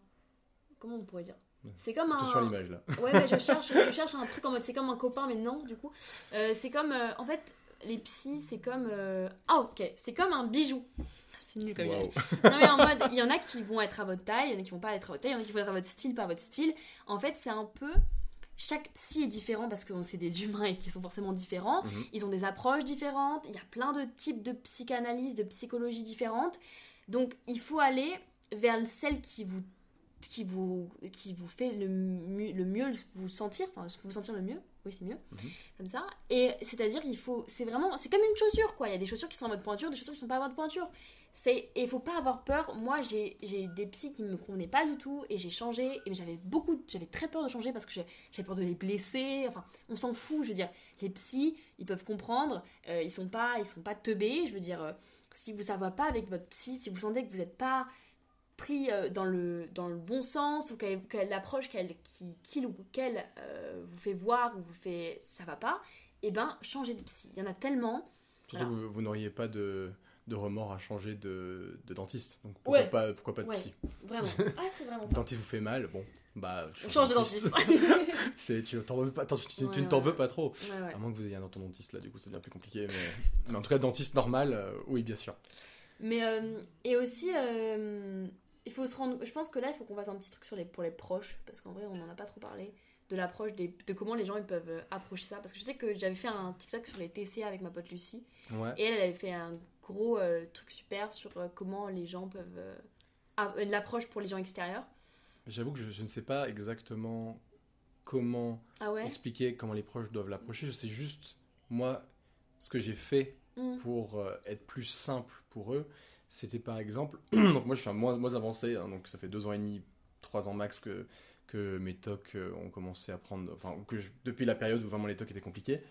comment on pourrait dire c'est comme un Attention l'image là. Ouais, mais je cherche, je cherche un truc en mode c'est comme un copain, mais non, du coup. Euh, c'est comme. euh, en fait, les psys, c'est comme. Ah, ok, c'est comme un bijou. Comme image. Non mais en mode, il y en a qui vont être à votre taille, il y en a qui vont pas être à votre taille, il y en a qui vont être à votre style, pas à votre style. En fait, c'est un peu. Chaque psy est différent parce que c'est des humains et qui sont forcément différents. Mhm. Ils ont des approches différentes. Il y a plein de types de psychanalyse, de psychologie différentes. Donc, il faut aller vers celle qui vous, qui vous, qui vous fait le, le mieux vous sentir, enfin, vous sentir le mieux. Oui, c'est mieux. Mhm. Comme ça. Et c'est-à-dire, il faut. C'est vraiment. C'est comme une chaussure, quoi. Il y a des chaussures qui sont en mode pointure, des chaussures qui sont pas en mode pointure. C'est et il faut pas avoir peur. Moi, j'ai j'ai des psys qui me convenaient pas du tout et j'ai changé et j'avais beaucoup j'avais très peur de changer parce que j'avais peur de les blesser. Enfin, on s'en fout, je veux dire. Les psys, ils peuvent comprendre, euh, ils sont pas ils sont pas teubés, je veux dire euh, si vous ça va pas avec votre psy, si vous sentez que vous n'êtes pas pris euh, dans le dans le bon sens ou qu'elle l'approche qu'elle qui qu'il ou qu'elle euh, vous fait voir ou vous fait ça va pas, et ben changez de psy. Il y en a tellement. Surtout que vous, vous n'auriez pas de, de remords à changer de, de dentiste. Donc pourquoi, Ouais. pas, pourquoi pas de Ouais. psy Vraiment. Ah, c'est vraiment ça. dentiste vous fait mal, bon, bah. tu change de dentiste. C'est, tu t'en veux pas, tu, tu- Ouais, tu ne t'en veux pas trop. À moins que vous ayez un orthodontiste là, du coup ça devient plus compliqué. Mais, mais en tout cas, dentiste normal, euh, oui, bien sûr. Mais euh, et aussi, euh, il faut se rendre. Je pense que là, il faut qu'on fasse un petit truc sur les pour les proches, parce qu'en vrai, on n'en a pas trop parlé de l'approche des de comment les gens ils peuvent approcher ça. Parce que je sais que j'avais fait un TikTok sur les TCA avec ma pote Lucie, Ouais. et elle, elle avait fait un gros euh, truc super sur euh, comment les gens peuvent ah, l'approche pour les gens extérieurs. J'avoue que je, je ne sais pas exactement comment Ah ouais? expliquer comment les proches doivent l'approcher. Je sais juste, moi, ce que j'ai fait Mm. pour euh, être plus simple pour eux, c'était par exemple, donc moi je suis un moins, moins avancé, hein, donc ça fait deux ans et demi, trois ans max que, que mes tocs ont commencé à prendre, enfin que je- depuis la période où vraiment les tocs étaient compliqués,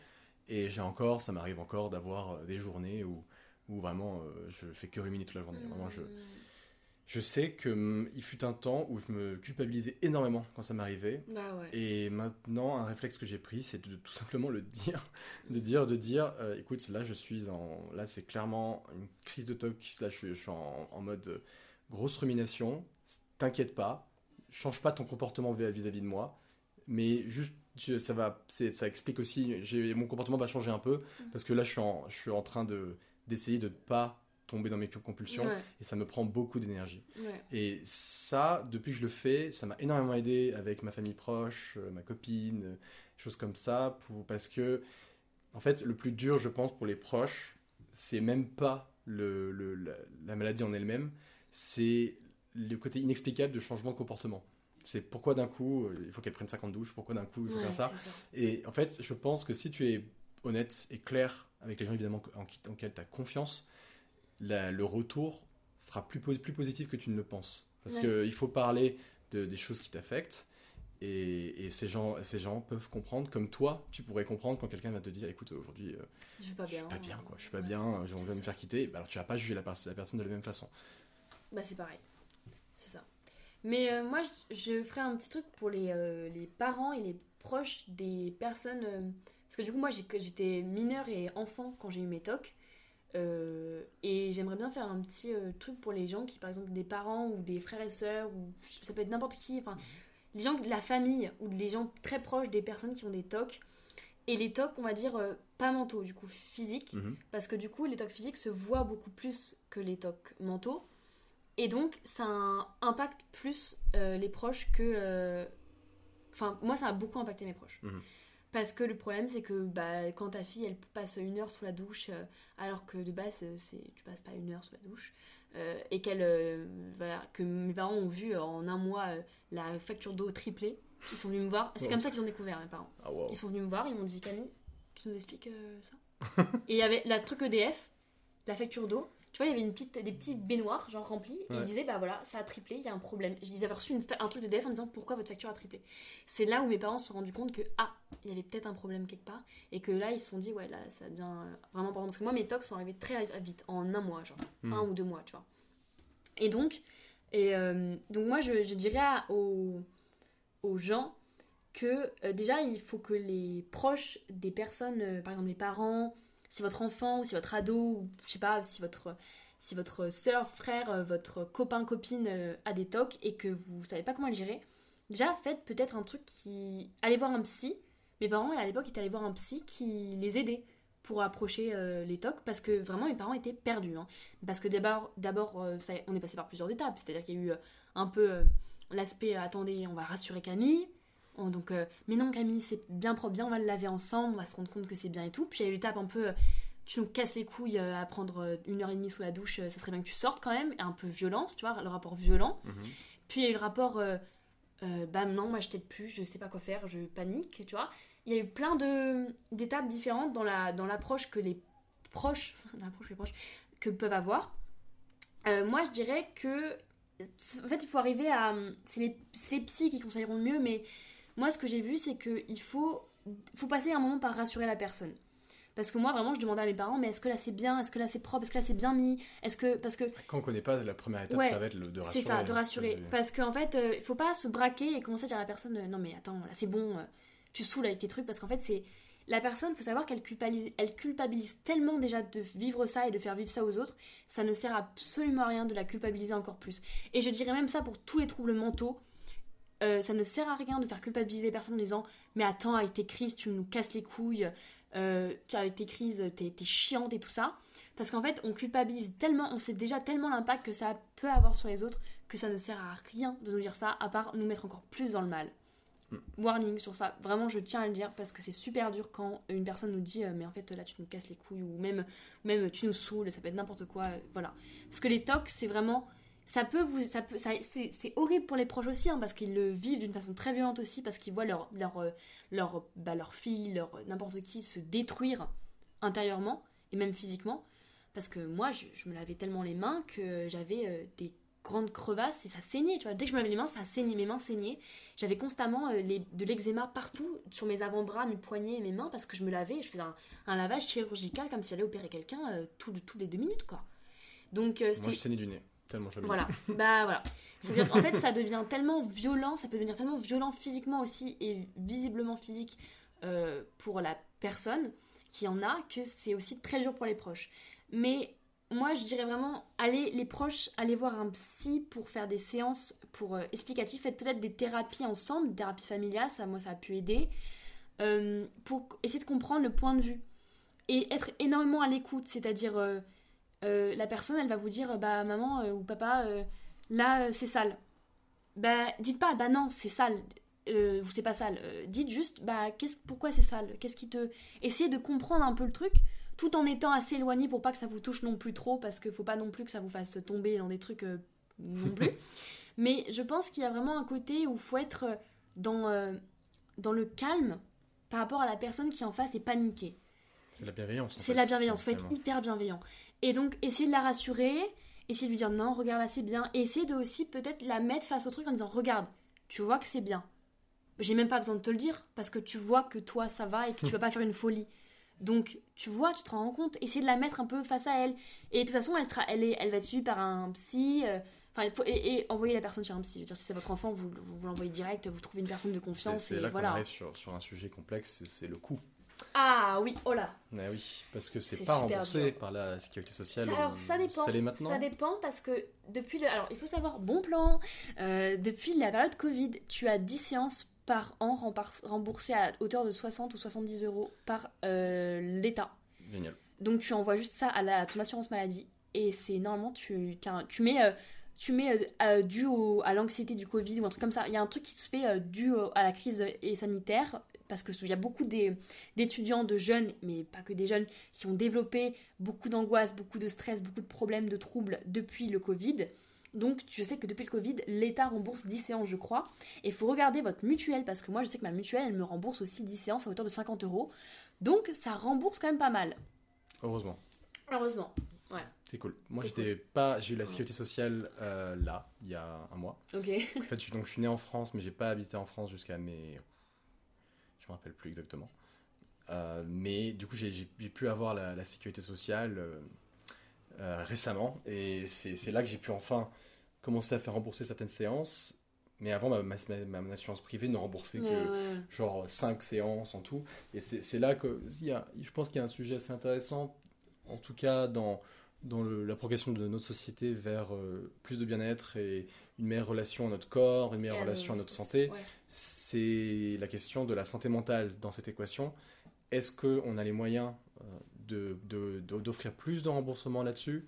et j'ai encore, ça m'arrive encore d'avoir des journées où, où vraiment euh, je fais que ruminer toute la journée. Vraiment, je, Mm. je sais que hum, il fut un temps où je me culpabilisais énormément quand ça m'arrivait, ouais. et maintenant, un réflexe que j'ai pris, c'est de, tout simplement le dire, de dire, de dire, euh, écoute, là je suis en, là c'est clairement une crise de toc, là je suis, je suis en, en mode euh, grosse rumination. T'inquiète pas, change pas ton comportement vis- vis-à-vis de moi, mais juste ça va, ça explique aussi, mon comportement va changer un peu parce que là je suis en, je suis en train de d'essayer de ne pas tomber dans mes compulsions Ouais, et ça me prend beaucoup d'énergie. ouais. Et ça, depuis que je le fais, ça m'a énormément aidé avec ma famille proche, euh, ma copine, euh, choses comme ça, pour, parce que, en fait, le plus dur, je pense, pour les proches, c'est même pas le, le- la, la maladie en elle-même, c'est le côté inexplicable de changement de comportement. C'est pourquoi d'un coup, euh, il faut qu'elle prenne 50 douches, pourquoi d'un coup, il faut Ouais, faire ça. ça. Et en fait, je pense que si tu es honnête et clair avec les gens évidemment en, qui, en qui tu as confiance, la- le retour sera plus, plus positif que tu ne le penses. Parce Ouais. qu'il faut parler de, des choses qui t'affectent. Et, et ces, gens, ces gens peuvent comprendre, comme toi, tu pourrais comprendre quand quelqu'un va te dire écoute, aujourd'hui, euh, Je suis pas je suis bien. pas bien, quoi, je suis pas Ouais. bien, j'ai envie de me faire quitter. Bah, Alors tu vas pas juger la, pers- la personne de la même façon. Bah c'est pareil. C'est ça. Mais euh, moi, je, je ferais un petit truc pour les, euh, les parents et les des personnes. euh, parce que du coup, moi, j'étais mineure et enfant quand j'ai eu mes tocs. Euh, et j'aimerais bien faire un petit euh, truc pour les gens qui, par exemple, des parents ou des frères et sœurs, ou ça peut être n'importe qui, enfin, les gens de la famille ou les gens très proches des personnes qui ont des tocs. Et les tocs, on va dire, euh, pas mentaux, du coup, physiques. Mhm. Parce que du coup, les tocs physiques se voient beaucoup plus que les tocs mentaux. Et donc, ça impacte plus les proches que. Enfin, moi, ça a beaucoup impacté mes proches. Mhm. Parce que le problème, c'est que bah, quand ta fille, elle passe une heure sous la douche, euh, alors que de base, euh, c'est tu passes pas une heure sous la douche, euh, et qu'elle, euh, voilà, que mes parents ont vu en un mois la facture d'eau triplée, ils sont venus me voir. C'est Wow. comme ça qu'ils ont découvert, mes parents. Ah, wow. Ils sont venus me voir, ils m'ont dit Camille, tu nous expliques ça? Et il y avait la truc EDF, la facture d'eau. Tu vois, il y avait une petite, des petits baignoires, genre remplis, et Ouais. ils disaient Bah voilà, ça a triplé, il y a un problème. Ils avaient reçu une un truc d'EDF en disant Pourquoi votre facture a triplé? C'est là où mes parents se sont rendus compte que, ah, il y avait peut-être un problème quelque part, et que là, ils se sont dit Ouais, là, ça devient euh, vraiment important. Parce que moi, mes tocs sont arrivés très vite, en un mois, genre, Mhm. un ou deux mois, tu vois. Et donc, et, euh, donc moi, je, je dirais à- aux, aux gens que euh, déjà il faut que les proches des personnes, euh, par exemple les parents, si votre enfant ou si votre ado ou je sais pas si votre si votre soeur, frère, euh, votre copain, copine euh, a des tocs et que vous savez pas comment le gérer, déjà faites peut-être un truc qui allez voir un psy. Mes parents à l'époque étaient allés voir un psy qui les aidait pour approcher euh, les TOC parce que vraiment mes parents étaient perdus. hein. Parce que d'abord, d'abord on est passé par plusieurs étapes. C'est-à-dire qu'il y a eu un peu l'aspect attendez, on va rassurer Camille. On- donc, euh, mais non, Camille, c'est bien propre, bien, on va le laver ensemble, on va se rendre compte que c'est bien et tout. Puis il y a eu l'étape un peu euh, tu nous casses les couilles euh, à prendre une heure et demie sous la douche, ça serait bien que tu sortes quand même, un peu violence, tu vois, le rapport violent. Mhm. Puis il y a eu le rapport, euh, euh, bah non, moi je t'aide plus, je sais pas quoi faire, je panique, tu vois. Il y a eu plein de d'étapes différentes dans la dans l'approche que les proches, l'approche les proches que peuvent avoir. Moi je dirais que en fait il faut arriver à c'est les, c'est les psys qui conseilleront le mieux, mais moi ce que j'ai vu c'est que il faut faut passer un moment par rassurer la personne. Parce que moi, vraiment, je demandais à mes parents, mais est-ce que là c'est bien? Est-ce que là c'est propre? Est-ce que là c'est bien mis? Est-ce que. Parce que Quand on connaît pas, la première étape, Ouais, ça va être le, de rassurer. c'est ça, de rassurer. Parce qu'en fait, euh, il faut pas se braquer et commencer à dire à la personne euh, non mais attends, là c'est bon, euh, tu saoules avec tes trucs parce qu'en fait c'est la personne, faut savoir qu'elle culpabilise, elle culpabilise tellement déjà de vivre ça et de faire vivre ça aux autres, ça ne sert absolument à rien de la culpabiliser encore plus. Et je dirais même ça pour tous les troubles mentaux. Euh, ça ne sert à rien de faire culpabiliser les personnes en disant mais attends avec tes crises tu nous casses les couilles. Euh, tu- avec tes crises t'es chiante et tout ça. Parce qu'en fait on culpabilise tellement on sait déjà tellement l'impact que ça peut avoir sur les autres que ça ne sert à rien de nous dire ça à part nous mettre encore plus dans le mal. Mm. warning sur ça. Vraiment je tiens à le dire parce que c'est super dur quand une personne nous dit euh, mais en fait là tu nous casses les couilles ou même même tu nous saoules ça peut être n'importe quoi euh, voilà. Parce que les tocs c'est vraiment ça peut vous ça peut ça, c'est, horrible pour les proches aussi hein, parce qu'ils le vivent d'une façon très violente aussi parce qu'ils voient leur leur euh, leur bah, leur fille leur n'importe qui se détruire intérieurement et même physiquement. Parce que moi je, je me lavais tellement les mains que j'avais euh, des grandes crevasses et ça saignait tu vois. Dès que je me lavais les mains ça saignait mes mains saignaient. J'avais constamment euh, les, de l'eczéma partout sur mes avant-bras mes poignets et mes mains parce que je me lavais je faisais un, un lavage chirurgical comme si j'allais opérer quelqu'un euh, tout- toutes les deux minutes quoi. Donc euh, Moi, je saignais du nez. Tellement j'avais. voilà, bah voilà. C'est-à-dire qu'en fait, ça devient tellement violent, ça peut devenir tellement violent physiquement aussi et visiblement physique euh, pour la personne qui en a que c'est aussi très dur pour les proches. Mais moi, je dirais vraiment, allez, les proches, allez voir un psy pour faire des séances pour euh, explicatives. Faites peut-être des thérapies ensemble, des thérapies familiales, ça, moi, ça a pu aider, euh, pour essayer de comprendre le point de vue et être énormément à l'écoute, c'est-à-dire euh, la personne, elle va vous dire, bah maman euh, ou papa, euh, là c'est sale. Bah dites pas, bah non c'est sale, ou c'est pas sale. Dites juste, bah qu'est-ce, pourquoi c'est sale? Qu'est-ce qui te, essayez de comprendre un peu le truc, tout en étant assez éloigné pour pas que ça vous touche non plus trop, parce qu'il faut pas non plus que ça vous fasse tomber dans des trucs non plus. Mais je pense qu'il y a vraiment un côté où il faut être dans dans le calme par rapport à la personne qui en face est paniquée. C'est la bienveillance. en C'est fait, la bienveillance, faut être hyper bienveillant. Et donc, essayer de la rassurer, essayer de lui dire non, regarde là, c'est bien. Et essayer de aussi peut-être la mettre face au truc en disant regarde, tu vois que c'est bien. J'ai même pas besoin de te le dire parce que tu vois que toi ça va et que tu vas pas faire une folie. Donc, tu vois, tu te rends compte, essayer de la mettre un peu face à elle. Et de toute façon, elle, sera, elle, est, elle va être suivie par un psy. euh, Enfin, et, et envoyer la personne chez un psy. Je veux dire, si c'est votre enfant, vous, vous, vous l'envoyez direct, vous trouvez une personne de confiance c'est et là qu'on voilà. arrive sur, sur un sujet complexe, c'est- c'est le coût. Ah oui, oh là. Ah oui, parce que c'est C'est pas super remboursé dur. par la sécurité sociale. Ça- alors ou- ça dépend. Ça l'est maintenant Ça dépend parce que depuis le. Alors il faut savoir, bon plan, euh, depuis la période Covid, tu as 10 séances par an rempar- remboursées à hauteur de 60 ou 70 euros par euh, l'État. Génial. Donc tu envoies juste ça à, la, à ton assurance maladie et c'est normalement tu, t'as un- tu mets. euh, tu mets euh, euh, dû au- à l'anxiété du Covid ou un truc comme ça. Il y a un truc qui se fait euh, dû au- à la crise et sanitaire parce qu'il y a beaucoup d'étudiants, de jeunes, mais pas que des jeunes, qui ont développé beaucoup d'angoisse, beaucoup de stress, beaucoup de problèmes, de troubles depuis le Covid. Donc, je sais que depuis le Covid, l'État rembourse 10 séances, je crois. Et il faut regarder votre mutuelle, parce que moi, je sais que ma mutuelle, elle me rembourse aussi 10 séances à hauteur de 50 euros. Donc, ça rembourse quand même pas mal. Heureusement. Heureusement. C'est cool. Moi, j'étais pas. J'ai eu la sécurité sociale euh, là, il y a un mois. Ok. En fait, je, suis- donc, je suis né en France, mais j'ai pas habité en France jusqu'à mes. Je me rappelle plus exactement. Euh, mais du coup, j'ai- pu avoir la, la sécurité sociale euh, euh, récemment. Et c'est là que j'ai pu enfin commencer à faire rembourser certaines séances. Mais avant, ma, ma, assurance privée ne remboursait que Ouais, genre 5 séances en tout. Et c'est là que y a, je pense qu'il y a un sujet assez intéressant, en tout cas dans, dans le- la progression de notre société vers euh, plus de bien-être et une meilleure relation à notre corps, une meilleure relation à notre santé. ouais. C'est la question de la santé mentale dans cette équation. Est-ce qu'on a les moyens euh, de- de- de- d'offrir plus de remboursement là-dessus?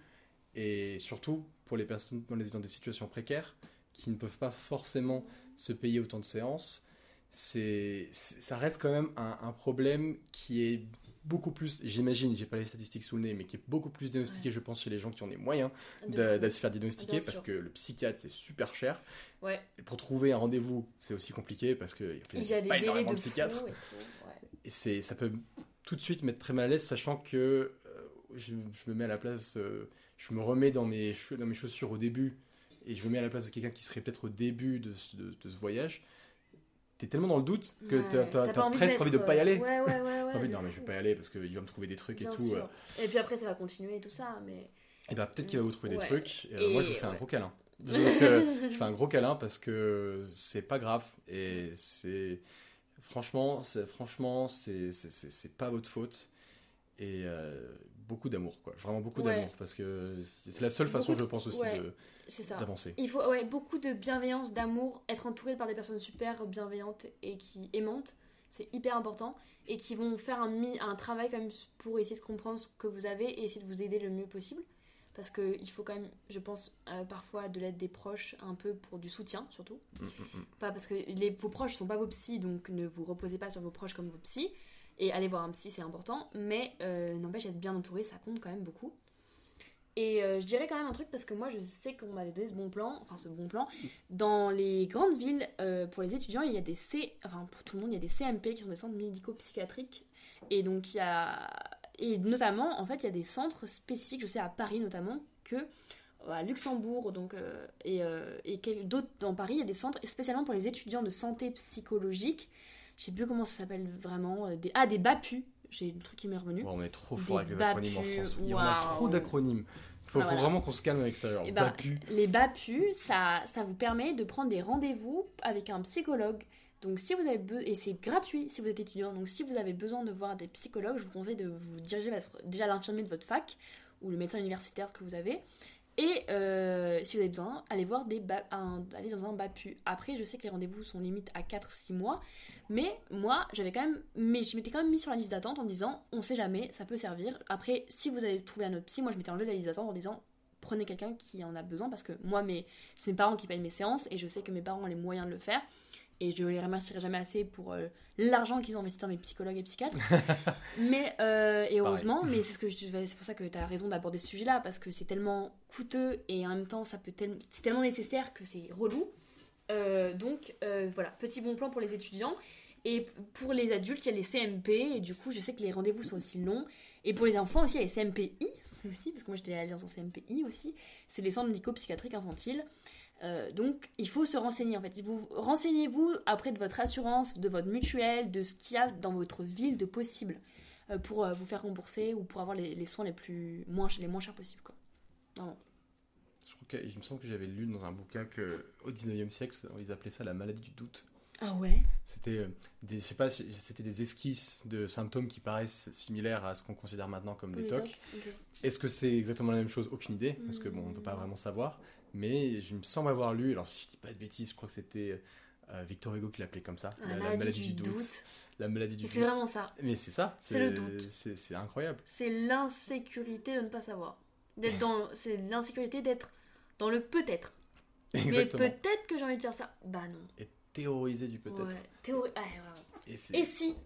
Et surtout, pour les personnes dans, des situations précaires, qui ne peuvent pas forcément se payer autant de séances, c'est- ça reste quand même un, un problème qui est beaucoup plus, j'imagine, j'ai pas les statistiques sous le nez, mais qui est beaucoup plus diagnostiqué, je pense, chez les gens qui ont les moyens De de, se faire diagnostiquer, parce que le psychiatre, c'est super cher. Ouais. Et pour trouver un rendez-vous, c'est aussi compliqué, parce qu'il Il y a des pas délais de fou et tout, ouais. Et c'est, ça peut tout de suite mettre très mal à l'aise, sachant que euh, je, je me mets à la place, euh, je me remets dans mes, dans mes chaussures au début, et je me mets à la place de quelqu'un qui serait peut-être au début de, ce- de- de ce voyage. T'es tellement dans le doute que Ouais. t'as, presque envie de pas y aller. euh, Ouais, ouais, ouais. ouais envie de non mais je vais pas y aller parce qu'il va me trouver des trucs et tout. sûr. euh. Et puis après, ça va continuer et tout ça, mais. Et bah peut-être qu'il va vous trouver des trucs. Et, Et moi je vous fais un gros câlin. Parce que je fais un gros câlin parce que c'est pas grave et c'est franchement c'est franchement c'est c'est pas votre faute et euh, beaucoup d'amour quoi vraiment beaucoup Ouais. d'amour parce que c'est la seule façon je pense aussi ouais. d'avancer. Il faut ouais, beaucoup de bienveillance, d'amour, être entouré par des personnes super bienveillantes et qui aimantes, c'est hyper important et qui vont faire un, un travail quand même pour essayer de comprendre ce que vous avez et essayer de vous aider le mieux possible. Parce qu'il faut quand même, je pense, euh, parfois de l'aide des proches, un peu pour du soutien surtout. Mm, mm, mm. Pas parce que les, vos proches sont pas vos psys, donc ne vous reposez pas sur vos proches comme vos psys. Et aller voir un psy, c'est important. Mais euh, n'empêche, être bien entouré, ça compte quand même beaucoup. Et euh, je dirais quand même un truc parce que moi, je sais qu'on m'avait donné ce bon plan, enfin ce bon plan. Dans les grandes villes, euh, pour les étudiants, il y a des C, enfin pour tout le monde, il y a des CMP qui sont des centres médico-psychiatriques. Et donc il y a, et notamment, en fait, il y a des centres spécifiques. Je sais à Paris notamment que à Luxembourg donc et, et d'autres dans Paris, il y a des centres spécialement pour les étudiants de santé psychologique. Je sais plus comment ça s'appelle vraiment. euh, des, ah, des BAPU. J'ai le truc qui m'est revenu. On est trop fort avec les acronymes en France. Il y en a trop d'acronymes. Faut, Ah, faut voilà. vraiment qu'on se calme avec ça. Eh ben, BAPU. Les BAPU, ça, ça vous permet de prendre des rendez-vous avec un psychologue. Donc si vous avez et c'est gratuit si vous êtes étudiant. Donc si vous avez besoin de voir des psychologues, je vous conseille de vous diriger vers déjà l'infirmier de votre fac ou le médecin universitaire que vous avez. Et euh, si vous avez besoin, allez voir des allez dans un BAPU. Après, je sais que les rendez-vous sont limites à 4-6 mois, mais moi, j'avais quand même, mais je m'étais quand même mis sur la liste d'attente en disant, on sait jamais, ça peut servir. Après, si vous avez trouvé un autre psy, moi, je m'étais enlevé de la liste d'attente en disant, prenez quelqu'un qui en a besoin parce que moi, c'est mes parents qui payent mes séances et je sais que mes parents ont les moyens de le faire. Et je les remercierai jamais assez pour euh, l'argent qu'ils ont investi dans mes psychologues et psychiatres. mais, euh, et heureusement, mais c'est ce que je c'est pour ça que tu as raison d'aborder ce sujet-là, parce que c'est tellement coûteux et en même temps, ça peut tel- c'est tellement nécessaire que c'est relou. Euh, donc voilà, petit bon plan pour les étudiants. Et pour les adultes, il y a les CMP, et du coup, je sais que les rendez-vous sont aussi longs. Et pour les enfants aussi, il y a les CMPI, aussi, parce que moi j'étais allée dans un CMPI aussi. C'est les centres médico-psychiatriques infantiles. Euh, donc, il faut se renseigner en fait. Vous renseignez-vous après de votre assurance, de votre mutuelle, de ce qu'il y a dans votre ville de possible euh, pour euh, vous faire rembourser ou pour avoir les, les soins les plus moins, les moins chers possibles. Quoi. Vraiment. Je crois que, il me semble que j'avais lu dans un bouquin que au 19e siècle, ils appelaient ça la maladie du doute. Ah ouais? C'était des, je sais pas, c'était des esquisses de symptômes qui paraissent similaires à ce qu'on considère maintenant comme des tocs. Est-ce que c'est exactement la même chose? Aucune idée, parce que bon, on peut pas vraiment savoir. Mais je me semble avoir lu, alors si je dis pas de bêtises, je crois que c'était euh, Victor Hugo qui l'appelait comme ça, la, maladie, du doute. La maladie du doute. C'est vraiment ça. Mais c'est ça, C'est le doute. C'est incroyable. C'est l'insécurité de ne pas savoir. D'être dans, c'est l'insécurité d'être dans le peut-être. Mais peut-être que j'ai envie de faire ça. Bah non. Et théoriser du peut-être. Ouais. Ah, Et si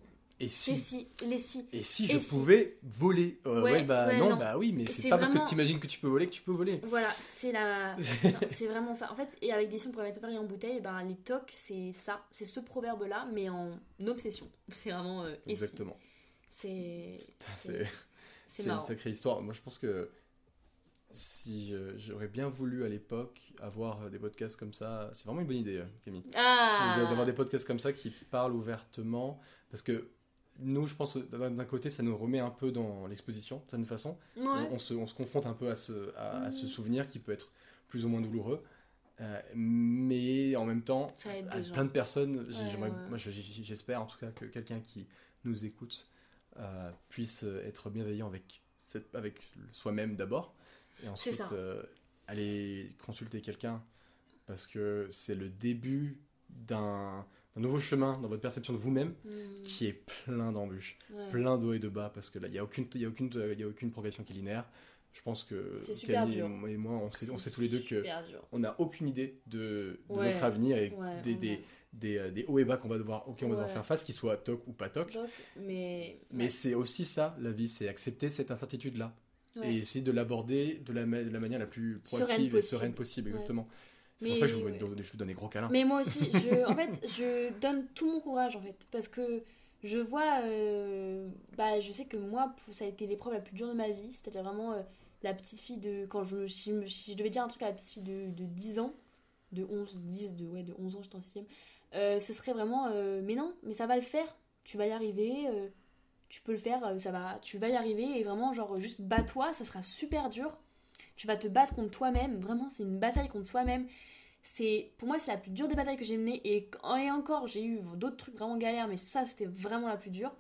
et Et si si Les si. Et si Et je si pouvais voler Euh, Ouais, ouais, bah ouais, non, non. bah oui, mais c'est pas parce que tu imagines que tu peux voler que tu peux voler. Voilà, c'est la. C'est vraiment ça. En fait, et avec des si on pourrait mettre Paris en bouteille, ben, les tocs, c'est ça. C'est ce proverbe-là, mais en obsession. C'est vraiment. euh, et si. Exactement. C'est. C'est une sacrée histoire. Moi, je pense que si j'aurais bien voulu à l'époque avoir des podcasts comme ça, c'est vraiment une bonne idée, euh, Camille. Ah D'avoir des podcasts comme ça qui parlent ouvertement, parce que nous, je pense, d'un côté, ça nous remet un peu dans l'exposition, d'une certaine façon. Ouais. On, on se, on se confronte un peu à ce, à, à ce Mhm. souvenir qui peut être plus ou moins douloureux. Euh, mais en même temps, à gens. plein de personnes, Ouais, ouais. j'espère en tout cas que quelqu'un qui nous écoute euh, puisse être bienveillant avec, cette- avec soi-même d'abord, et ensuite euh, aller consulter quelqu'un, parce que c'est le début d'un d'un nouveau chemin dans votre perception de vous-même Mm. qui est plein d'embûches, Ouais. plein de hauts et de bas, parce que là, il n'y a, aucune, y a, aucune, il y a aucune progression qui est linéaire. Je pense que Camille et moi, on sait, on sait tous les deux que dur. on n'a aucune idée de, de Ouais. notre avenir et Ouais, des, des, euh, des hauts et bas qu'on va devoir, auxquels on va devoir faire face, qu'ils soient toc ou pas toc. Donc, mais. C'est aussi ça, la vie, c'est accepter cette incertitude-là et essayer de l'aborder de la, de la manière la plus Sereine proactive et sereine possible, exactement. C'est pour ça que je vous, ouais. donne- je vous donne des gros câlins. Mais moi aussi, je, en fait, je donne tout mon courage, en fait, parce que je vois, euh, bah, je sais que moi, ça a été l'épreuve la plus dure de ma vie, c'est-à-dire vraiment euh, la petite fille de, quand je, si, je me- si je devais dire un truc à la petite fille de, de 10 ans, de 11, 10, de, ouais, de 11 ans, j'étais en 6 euh, ce serait vraiment, mais non, mais ça va le faire, tu vas y arriver, tu peux le faire, ça va, tu vas y arriver, et vraiment, genre, juste bats-toi, ça sera super dur, tu vas te battre contre toi-même, vraiment, c'est une bataille contre soi-même, c'est pour moi c'est la plus dure des batailles que j'ai menées. Et, et encore j'ai eu d'autres trucs vraiment galères mais ça c'était vraiment la plus dure.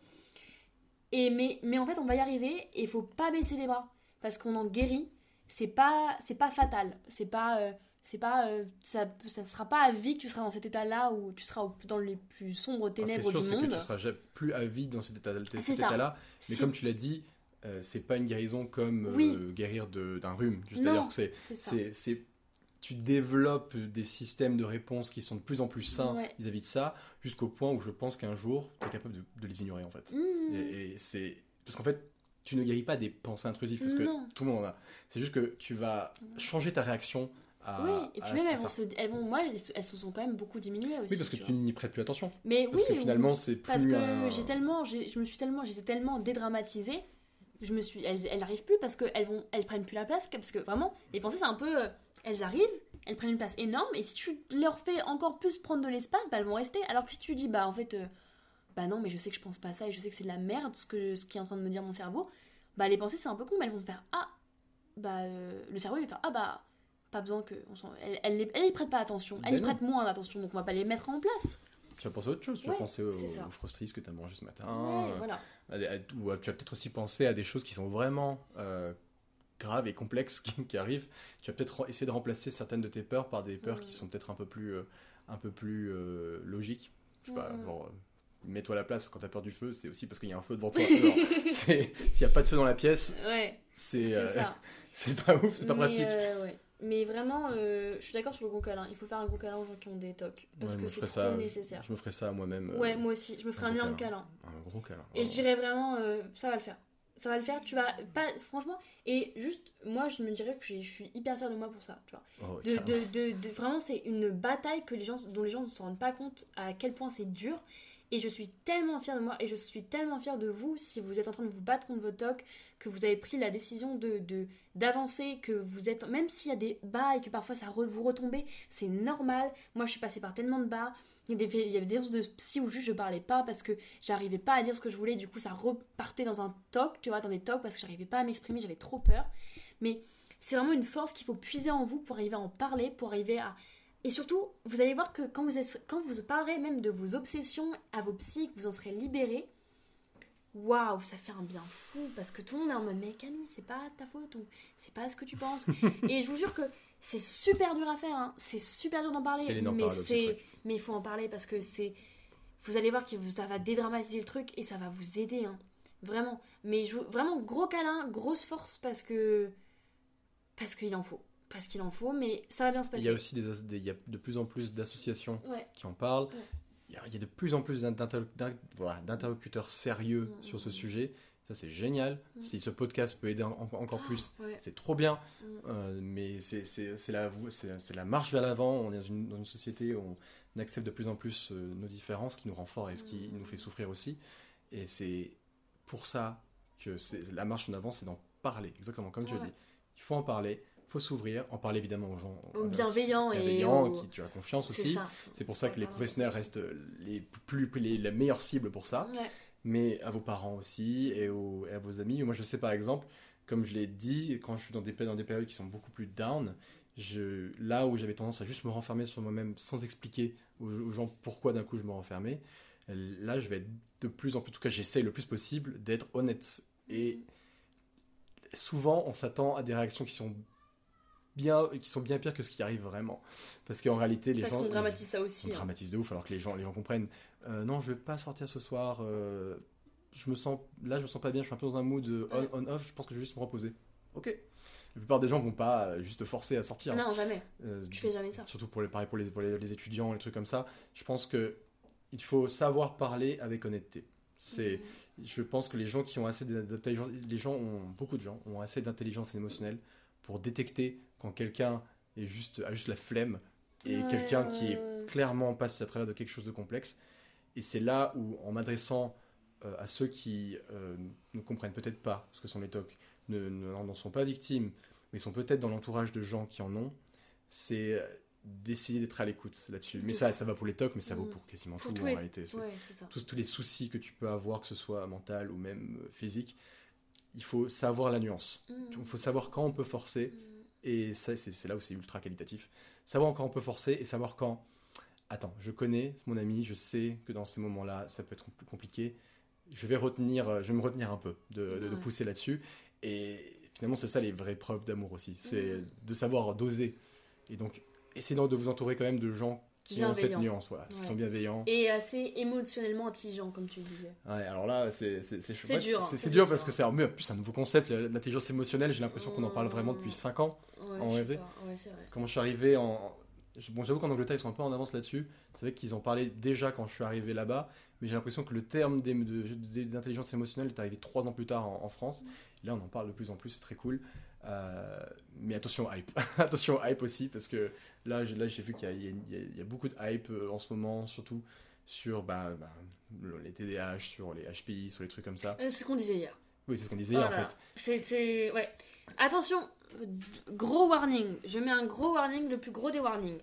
Et mais, mais en fait on va y arriver et il faut pas baisser les bras. Parce qu'on en guérit. C'est pas c'est pas fatal. C'est pas euh, c'est pas euh, ça ça sera pas à vie que tu seras dans cet état là où tu seras dans les plus sombres Alors, ce qui est ténèbres sûr, du c'est que monde. tu seras plus à vie dans cet état- cet état-là. Mais comme tu l'as dit, euh, c'est pas une guérison comme euh, Oui. guérir de- d'un rhume. C'est, ça. c'est, c'est- tu développes des systèmes de réponse qui sont de plus en plus sains Ouais. vis-à-vis de ça, jusqu'au point où je pense qu'un jour, tu es capable de, de les ignorer en fait. Mmh. Et, et c'est parce qu'en fait, tu ne guéris pas des pensées intrusives parce que Non. tout le monde en a. C'est juste que tu vas changer ta réaction à. oui et puis même elles vont, se, elles vont moi elles, se- elles se sont quand même beaucoup diminuées aussi Oui, parce que tu n'y prêtes plus attention. mais Parce oui que finalement, c'est plus. Parce que un- j'ai tellement, je me suis tellement, j'étais tellement dédramatisée, je me suis, elles, elles arrivent plus parce qu'elles vont, elles prennent plus la place, parce que vraiment, les pensées c'est un peu, euh, elles arrivent, elles prennent une place énorme, et si tu leur fais encore plus prendre de l'espace, bah elles vont rester. Alors que si tu dis, bah en fait, euh, bah non, mais je sais que je pense pas à ça et je sais que c'est de la merde ce que, ce qui est en train de me dire mon cerveau, bah les pensées c'est un peu con, mais elles vont faire, ah, bah euh, le cerveau il va faire, ah bah pas besoin que, on elles, elles y prêtent pas attention, elles Ben y non. moins d'attention, donc on va pas les mettre en place. Tu vas penser à autre chose. Tu vas Ouais, penser au, c'est ça. au frosties que tu as mangé ce matin. ouais, euh, voilà. à des- à- ou à- tu vas peut-être aussi penser à des choses qui sont vraiment euh, graves et complexes qui, qui arrivent. Tu vas peut-être re- essayer de remplacer certaines de tes peurs par des peurs qui sont peut-être un peu plus, euh, un peu plus euh, logiques. Je sais pas, genre, euh, mets-toi à la place quand tu as peur du feu, c'est aussi parce qu'il y a un feu devant toi. S'il n'y a pas de feu dans la pièce, Ouais, c'est euh, pas ouf, c'est pas Mais, pratique. ouais. Mais vraiment, je suis d'accord sur le gros câlin. Il faut faire un gros câlin aux gens qui ont des tocs. Parce Ouais, que c'est ferais trop ça, nécessaire. Je me ferais ça moi-même. Ouais, moi aussi. Je me ferai un énorme câlin. câlin. Un gros câlin. Et je dirais vraiment, ça va le faire. Ça va le faire. Tu vas pas, franchement. Et juste, moi, je me dirais que je suis hyper fière de moi pour ça. Tu vois. Oh, De, de, de, de- vraiment, c'est une bataille que les gens, dont les gens ne se rendent pas compte à quel point c'est dur. Et je suis tellement fière de moi et je suis tellement fière de vous si vous êtes en train de vous battre contre vos tocs, que vous avez pris la décision de de- d'avancer, que vous êtes, même s'il y a des bas et que parfois ça re- vous retombez, c'est normal. Moi, je suis passée par tellement de bas. Il y, a des, il y avait des séances de psy où juste je parlais pas parce que j'arrivais pas à dire ce que je voulais. Du coup, ça repartait dans un toc, tu vois, dans des tocs parce que j'arrivais pas à m'exprimer, j'avais trop peur. Mais c'est vraiment une force qu'il faut puiser en vous pour arriver à en parler, pour arriver à. Et surtout, vous allez voir que quand vous, êtes, quand vous parlerez même de vos obsessions à vos psys, que vous en serez libérés, waouh, ça fait un bien fou parce que tout le monde est en mode mais Camille, c'est pas ta faute ou c'est pas ce que tu penses. et je vous jure que c'est super dur à faire, hein. c'est super dur d'en parler, mais c'est mais il faut en parler parce que c'est vous allez voir que ça va dédramatiser le truc et ça va vous aider hein. vraiment. Mais je, vraiment gros câlin, grosse force parce que parce qu'il en faut, parce qu'il en faut, mais ça va bien se Il passer. y a aussi des, il y a de plus en plus d'associations Ouais. qui en parlent. Ouais. Il y, a, il de plus en plus voilà, d'interlocuteurs sérieux Mm, sur ce mm, sujet. Ça, c'est génial. Mm. Si ce podcast peut aider en- en- encore plus, Ouais. c'est trop bien. Mm. Euh, mais c'est la, marche vers l'avant. On est dans une, dans une société où on accepte de plus en plus euh, nos différences, ce qui nous rend forts et ce qui Mm. nous fait souffrir aussi. Et c'est pour ça que la marche en avant, c'est d'en parler. Exactement comme tu as dit. Il faut en parler. Il faut s'ouvrir, en parler évidemment aux gens Aux euh, bienveillants et aux- qui tu as confiance aussi. C'est pour ça que les professionnels restent les, plus, les, la meilleure cible pour ça, Ouais. Mais à vos parents aussi et, aux- et à vos amis. Moi, je sais par exemple, comme je l'ai dit, quand je suis dans des, dans des périodes qui sont beaucoup plus down, je, là où j'avais tendance à juste me renfermer sur moi-même sans expliquer aux, aux gens pourquoi d'un coup je me renfermais, là je vais être de plus en plus, en tout cas j'essaye le plus possible d'être honnête. Et souvent on s'attend à des réactions qui sont bien, qui sont bien pires que ce qui arrive vraiment. Parce qu'en réalité, les Parce gens. qu'on dramatise ça aussi. On hein. dramatise de ouf alors que les gens, les gens comprennent. Euh, non, je vais pas sortir ce soir. euh, je me sens, là, je me sens pas bien. Je suis un peu dans un mood euh, Ouais. on, on off. Je pense que je vais juste me reposer. Ok. La plupart des gens vont pas euh, juste te forcer à sortir. Non, jamais. Euh, Tu fais jamais ça. surtout pour les, pareil pour les, pour les, les étudiants, les trucs comme ça. Je pense que il faut savoir parler avec honnêteté. C'est, je pense que les gens qui ont assez d'intelligence, les gens ont, beaucoup de gens ont assez d'intelligence émotionnelle pour détecter quand quelqu'un est juste, a juste la flemme et quelqu'un qui est clairement passe à travers de quelque chose de complexe. Et c'est là où, en m'adressant euh, à ceux qui euh, ne comprennent peut-être pas ce que sont les TOC, ne, ne- n'en sont pas victimes, mais sont peut-être dans l'entourage de gens qui en ont, c'est euh, d'essayer d'être à l'écoute là-dessus. Mais ça, ça va pour les TOC, mais ça vaut Mm. pour quasiment Pour tout en les- réalité. C'est- Ouais, c'est ça. tous, tous les soucis que tu peux avoir, que ce soit mental ou même physique, il faut savoir la nuance. Mm. Il faut savoir quand on peut forcer, Mm. et ça, c'est c'est là où c'est ultra qualitatif. Savoir quand on peut forcer et savoir quand. Attends, je connais mon ami, je sais que dans ces moments-là, ça peut être plus compliqué. Je vais retenir, euh, je vais me retenir un peu de, de- de Ouais. pousser là-dessus. Et finalement, c'est ça les vraies preuves d'amour aussi. C'est Mm. de savoir doser. Et donc, essayez de vous entourer quand même de gens qui ont cette nuance, voilà, qui sont bienveillants. Et assez émotionnellement intelligent, comme tu disais. Ouais, alors là, c'est ouais, dur, hein, C'est c'est dur dur. parce que c'est en plus un nouveau concept, l'intelligence émotionnelle. J'ai l'impression qu'on en parle vraiment depuis Mm. 5 ans. En vrai. Comment je suis arrivé en. Bon, j'avoue qu'en Angleterre, ils sont un peu en avance là-dessus. C'est vrai qu'ils en parlaient déjà quand je suis arrivé là-bas, mais j'ai l'impression que le terme d'intelligence émotionnelle est arrivé 3 ans plus tard en, en France. Et là, on en parle de plus en plus, c'est très cool. Euh, mais attention, hype. attention, hype aussi, parce que là, j'ai là, j'ai vu qu'il y, a- y y beaucoup de hype euh, en ce moment, surtout sur bah, bah, le- les TDAH, sur les HPI, sur les trucs comme ça. Euh, c'est ce qu'on disait hier. Oui, c'est ce qu'on disait hier, en fait. C'est- c'est- Ouais. Attention, gros warning. Je mets un gros warning, le plus gros des warnings.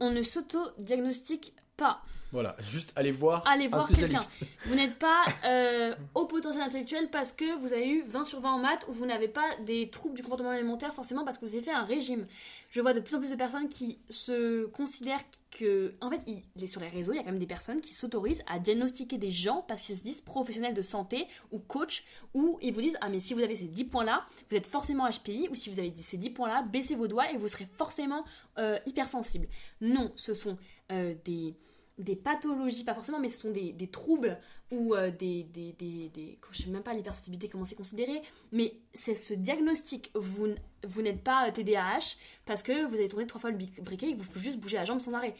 On ne s'auto-diagnostique pas. Voilà, juste allez voir Allez un voir spécialiste. Vous n'êtes pas euh, au potentiel intellectuel parce que vous avez eu 20 sur 20 en maths ou vous n'avez pas des troubles du comportement alimentaire forcément parce que vous avez fait un régime. Je vois de plus en plus de personnes qui se considèrent que. En fait, il, les- sur les réseaux, il y a quand même des personnes qui s'autorisent à diagnostiquer des gens parce qu'ils se disent professionnels de santé ou coach ou ils vous disent Ah, mais si vous avez ces 10 points-là, vous êtes forcément HPI ou si vous avez ces 10 points-là, baissez vos doigts et vous serez forcément euh, hypersensible. Non, ce sont euh, des des pathologies, pas forcément, mais ce sont des, des troubles ou euh, des, des, des, des- Je sais même pas l'hypersensibilité, comment c'est considéré, mais c'est ce diagnostic. Vous, vous n'êtes pas euh, TDAH parce que vous avez tourné trois fois le briquet et que vous faut juste bouger la jambe sans arrêt.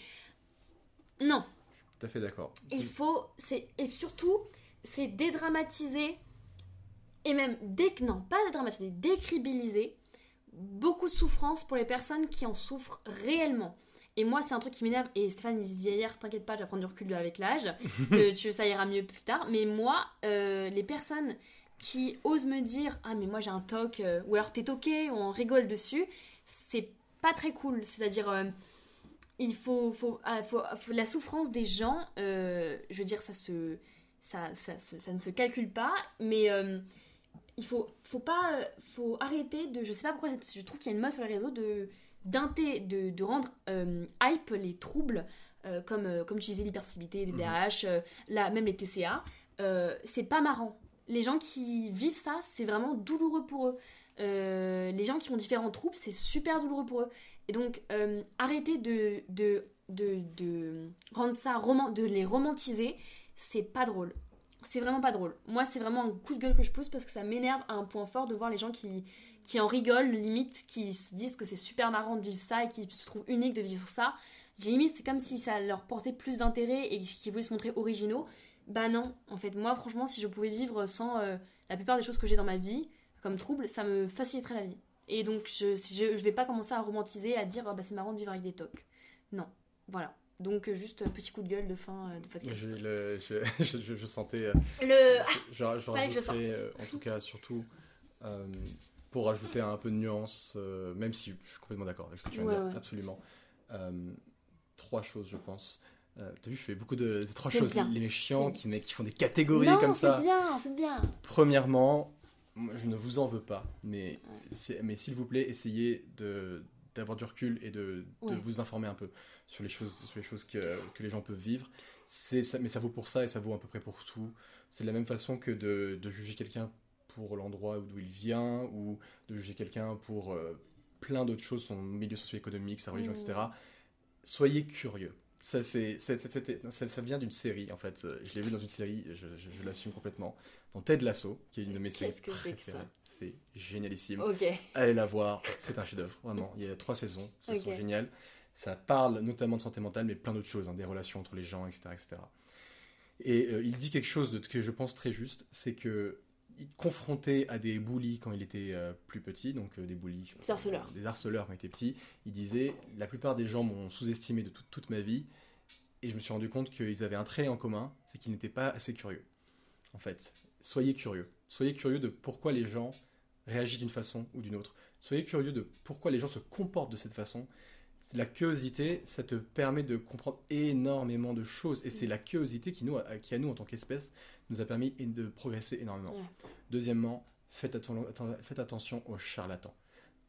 Non, Tout à fait d'accord. il faut. c'est Et surtout, c'est dédramatiser et même. Dé, non, pas dédramatiser, décribiliser beaucoup de souffrance pour les personnes qui en souffrent réellement. Et moi, c'est un truc qui m'énerve. Et Stéphane, il disait hier, t'inquiète pas, je vais prendre du recul avec l'âge. tu, ça ira mieux plus tard. Mais moi, euh, les personnes qui osent me dire Ah, mais moi j'ai un toc, euh, ou alors t'es toqué, ou on rigole dessus, c'est pas très cool. C'est-à-dire, euh, il faut, faut, ah, faut- faut- La souffrance des gens, je veux dire, ça se. Ça, ça, ça ne se calcule pas, mais il faut, faut pas. faut arrêter de. Je sais pas pourquoi, je trouve qu'il y a une mode sur les réseaux de de, de rendre euh, hype les troubles, euh, comme, euh, comme tu disais, l'hypersensibilité, les DAH, euh, là, même les TCA. c'est pas marrant. Les gens qui vivent ça, c'est vraiment douloureux pour eux. Les gens qui ont différents troubles, c'est super douloureux pour eux. Et donc, arrêtez de, de, de, de rendre ça, de les romantiser, c'est pas drôle. C'est vraiment pas drôle. Moi, c'est vraiment un coup de gueule que je pose parce que ça m'énerve à un point fort de voir les gens qui, qui en rigolent, limite, qui se disent que c'est super marrant de vivre ça et qui se trouvent uniques de vivre ça. J'ai limite, c'est comme si ça leur portait plus d'intérêt et qu'ils voulaient se montrer originaux. Bah non, en fait, moi, franchement, si je pouvais vivre sans euh, la plupart des choses que j'ai dans ma vie, comme trouble, ça me faciliterait la vie. Et donc, je, je, je vais pas commencer à romantiser, à dire, Ah bah, c'est marrant de vivre avec des tocs. Non, voilà. Donc, euh, juste euh, petit coup de gueule de fin de podcast. Je, le- je, je- sentais. Le... Ah, je, fallait que je euh, en tout cas, surtout, euh, pour rajouter un peu de nuance, euh, même si je suis complètement d'accord avec ce que tu viens Ouais, de dire, ouais. absolument. Euh, trois choses, je pense. Euh, T'as vu, je fais beaucoup de des trois choses. bien. Les C'est- qui, mais, qui font des catégories non, comme ça. c'est bien, c'est bien. Premièrement, je ne vous en veux pas, mais, Ouais. c'est- mais s'il vous plaît, essayez de d'avoir du recul et de, de vous informer un peu sur les choses, sur les choses que, que les gens peuvent vivre. Ça, mais ça vaut pour ça et ça vaut à peu près pour tout. C'est de la même façon que de, de juger quelqu'un pour l'endroit d'où il vient ou de juger quelqu'un pour euh, plein d'autres choses, son milieu socio-économique, sa religion, etc. Soyez curieux. Ça, c'est, ça, ça vient d'une série, en fait. Euh, Je l'ai vu dans une série, je, je- je l'assume complètement. Dans Ted Lasso, qui est une de mes séries que c'est préférées. génialissime. Allez la voir, c'est un chef-d'œuvre, vraiment. Il y a trois saisons, ça Ok. sont géniales. Ça parle notamment de santé mentale, mais plein d'autres choses, hein, des relations entre les gens, etc. etc. Et euh, il dit quelque chose de, que je pense très juste, c'est que confronté à des bullies quand il était euh, plus petit, donc euh, des bullies, Des harceleurs. des harceleurs quand il était petit, il disait la plupart des gens m'ont sous-estimé de toute- toute ma vie, et je me suis rendu compte qu'ils avaient un trait en commun, c'est qu'ils n'étaient pas assez curieux. En fait, soyez curieux. Soyez curieux de pourquoi les gens réagissent d'une façon ou d'une autre. Soyez curieux de pourquoi les gens se comportent de cette façon. La curiosité, ça te permet de comprendre énormément de choses. Et c'est la curiosité qui, nous, a- qui, à nous, en tant qu'espèce, nous a permis de progresser énormément. Deuxièmement, faites, atten- atten- faites attention aux charlatans.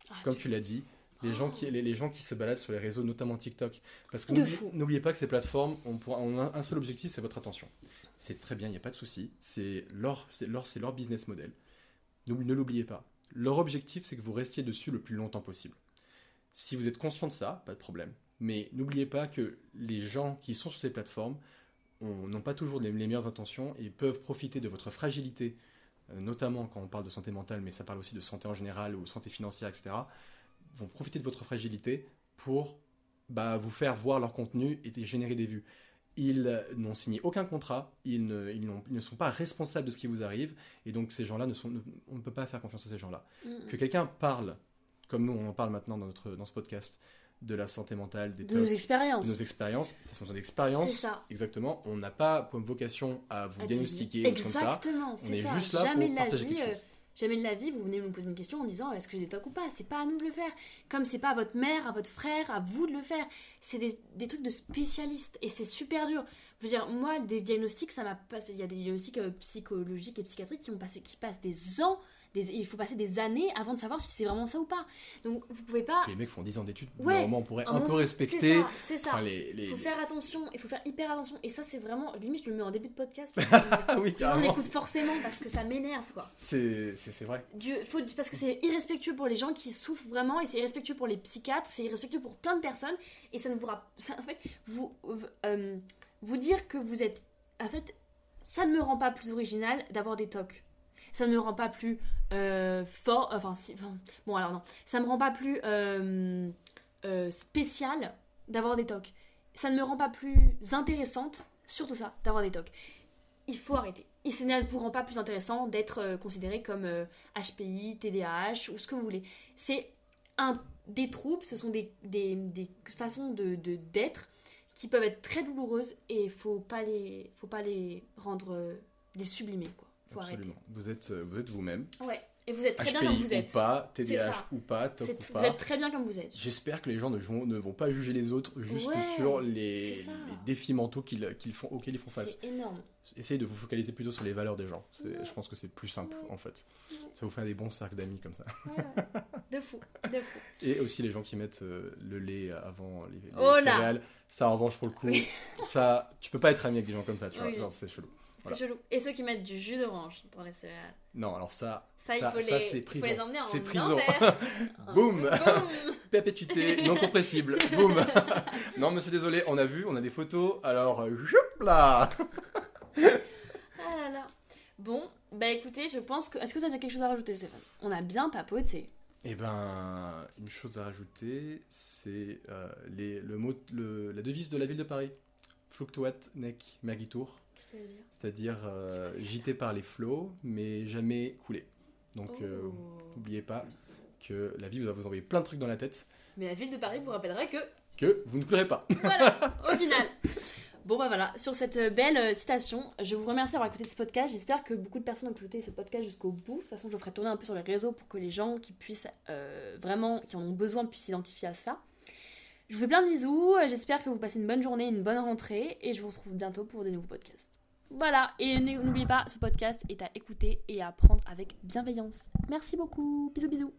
Ah, Comme tu l'as dit, les gens, qui, les, les gens qui se baladent sur les réseaux, notamment TikTok. Parce que n'oubliez- pas que ces plateformes ont, pour, ont un, un seul objectif, c'est votre attention. C'est très bien, il n'y a pas de souci. C'est leur, leur, leur business model. Ne l'oubliez pas. Leur objectif, c'est que vous restiez dessus le plus longtemps possible. Si vous êtes conscient de ça, pas de problème. Mais n'oubliez pas que les gens qui sont sur ces plateformes ont- n'ont pas toujours les, les meilleures intentions et peuvent profiter de votre fragilité, euh, notamment quand on parle de santé mentale, mais ça parle aussi de santé en général ou santé financière, etc. Vont profiter de votre fragilité pour bah, vous faire voir leur contenu et générer des vues. Ils euh, n'ont signé aucun contrat, ils ne, ils n'ont- ils ne sont pas responsables de ce qui vous arrive, et donc ces gens-là, ne sont, ne- on ne peut pas faire confiance à ces gens-là. Mm. Que quelqu'un parle, comme nous on en parle maintenant dans, notre, dans ce podcast, de la santé mentale, des De nos expériences. de nos expériences, ce sont des C'est expériences, ça. exactement, on n'a pas pour vocation à vous À diagnostiquer ou comme ça, Exactement, on c'est est ça. juste là Jamais pour de la partager vie, quelque euh, chose. Jamais de la vie, vous venez nous poser une question en disant est-ce que j'ai des tocs ou pas? C'est pas à nous de le faire. Comme c'est pas à votre mère, à votre frère, à vous de le faire. C'est des, des trucs de spécialistes et c'est super dur. Je veux dire, moi, des diagnostics, ça m'a passé. Il y a des diagnostics euh, psychologiques et psychiatriques qui, ont passé, qui passent des ans. Des, il faut passer des années avant de savoir si c'est vraiment ça ou pas. Donc vous pouvez pas. Les mecs font 10 ans d'études, Ouais, normalement on pourrait un peu respecter C'est ça, c'est ça. enfin, les... les- Il faut faire attention, il faut faire hyper attention. Et ça, c'est vraiment. Limite, je le mets en début de podcast. Ah oui, on écoute forcément parce que ça m'énerve, quoi. c'est vrai. Faut, parce que c'est irrespectueux pour les gens qui souffrent vraiment et c'est irrespectueux pour les psychiatres, c'est irrespectueux pour plein de personnes et ça ne vous ça, en fait vous euh, vous dire que vous êtes en fait ça ne me rend pas plus original d'avoir des tocs. Ça ne me rend pas plus euh, fort enfin, si, bon alors non, ça me rend pas plus euh, euh, spécial d'avoir des tocs. Ça ne me rend pas plus intéressante, surtout ça, d'avoir des tocs. Il faut arrêter. Et ça ne vous rend pas plus intéressant d'être euh, considéré comme euh, HPI, TDAH ou ce que vous voulez. C'est des troubles, ce sont des, façons de d'être qui peuvent être très douloureuses et faut pas les faut pas les rendre euh, les sublimer quoi. Faut Absolument. Vous êtes, euh, vous êtes vous-même. Ouais. Et vous êtes très bien comme vous ou êtes. pas, C'est TDAH ou pas, TOC ou vous pas. êtes très bien comme vous êtes. J'espère que les gens ne vont, ne vont pas juger les autres juste Ouais, sur les, défis mentaux qu'ils qu'ils font, auxquels ils font face. C'est énorme. Essayez de vous focaliser plutôt sur les valeurs des gens. C'est- Ouais. Je pense que c'est plus simple Ouais. en fait. Ça vous fait des bons cercles d'amis comme ça. De fou, de fou. Et aussi les gens qui mettent euh, le lait avant les, les Oh céréales. Ça en revanche pour le coup, ça, tu peux pas être ami avec des gens comme ça, tu vois. Oui. Genre, c'est chelou. C'est chelou. Et ceux qui mettent du jus d'orange dans les céréales. Non, alors ça, Ça, il Ça- faut, ça, les, c'est il faut prison. les emmener en C'est prison. Boum. Perpétuité non compressible. Boum. non, monsieur, désolé, on a vu, on a des photos. Alors, euh, joup là. Ah là là. Bon, bah écoutez, je pense que. Est-ce que tu as quelque chose à rajouter, Stéphane? On a bien papoté. Eh ben, une chose à rajouter, c'est euh, le mot, le- la devise de la ville de Paris. Fluctuat nec mergitur, Qu'est-ce que ça veut dire? C'est-à-dire euh, gité par les flots, mais jamais coulé. Donc, euh, Oh. n'oubliez pas que la vie va vous envoyer plein de trucs dans la tête Mais la ville de Paris vous rappellerait que. que vous ne coulerez pas. Voilà, au final. Bon bah voilà, sur cette euh, belle euh, citation, je vous remercie d'avoir écouté ce podcast. J'espère que beaucoup de personnes ont écouté ce podcast jusqu'au bout. De toute façon, je ferai tourner un peu sur les réseaux pour que les gens qui puissent euh, vraiment, qui en ont besoin, puissent s'identifier à ça. Je vous fais plein de bisous. euh, J'espère que vous passez une bonne journée, une bonne rentrée, et je vous retrouve bientôt pour de nouveaux podcasts. Voilà, et n'oubliez pas, ce podcast est à écouter et à prendre avec bienveillance. Merci beaucoup. Bisous bisous.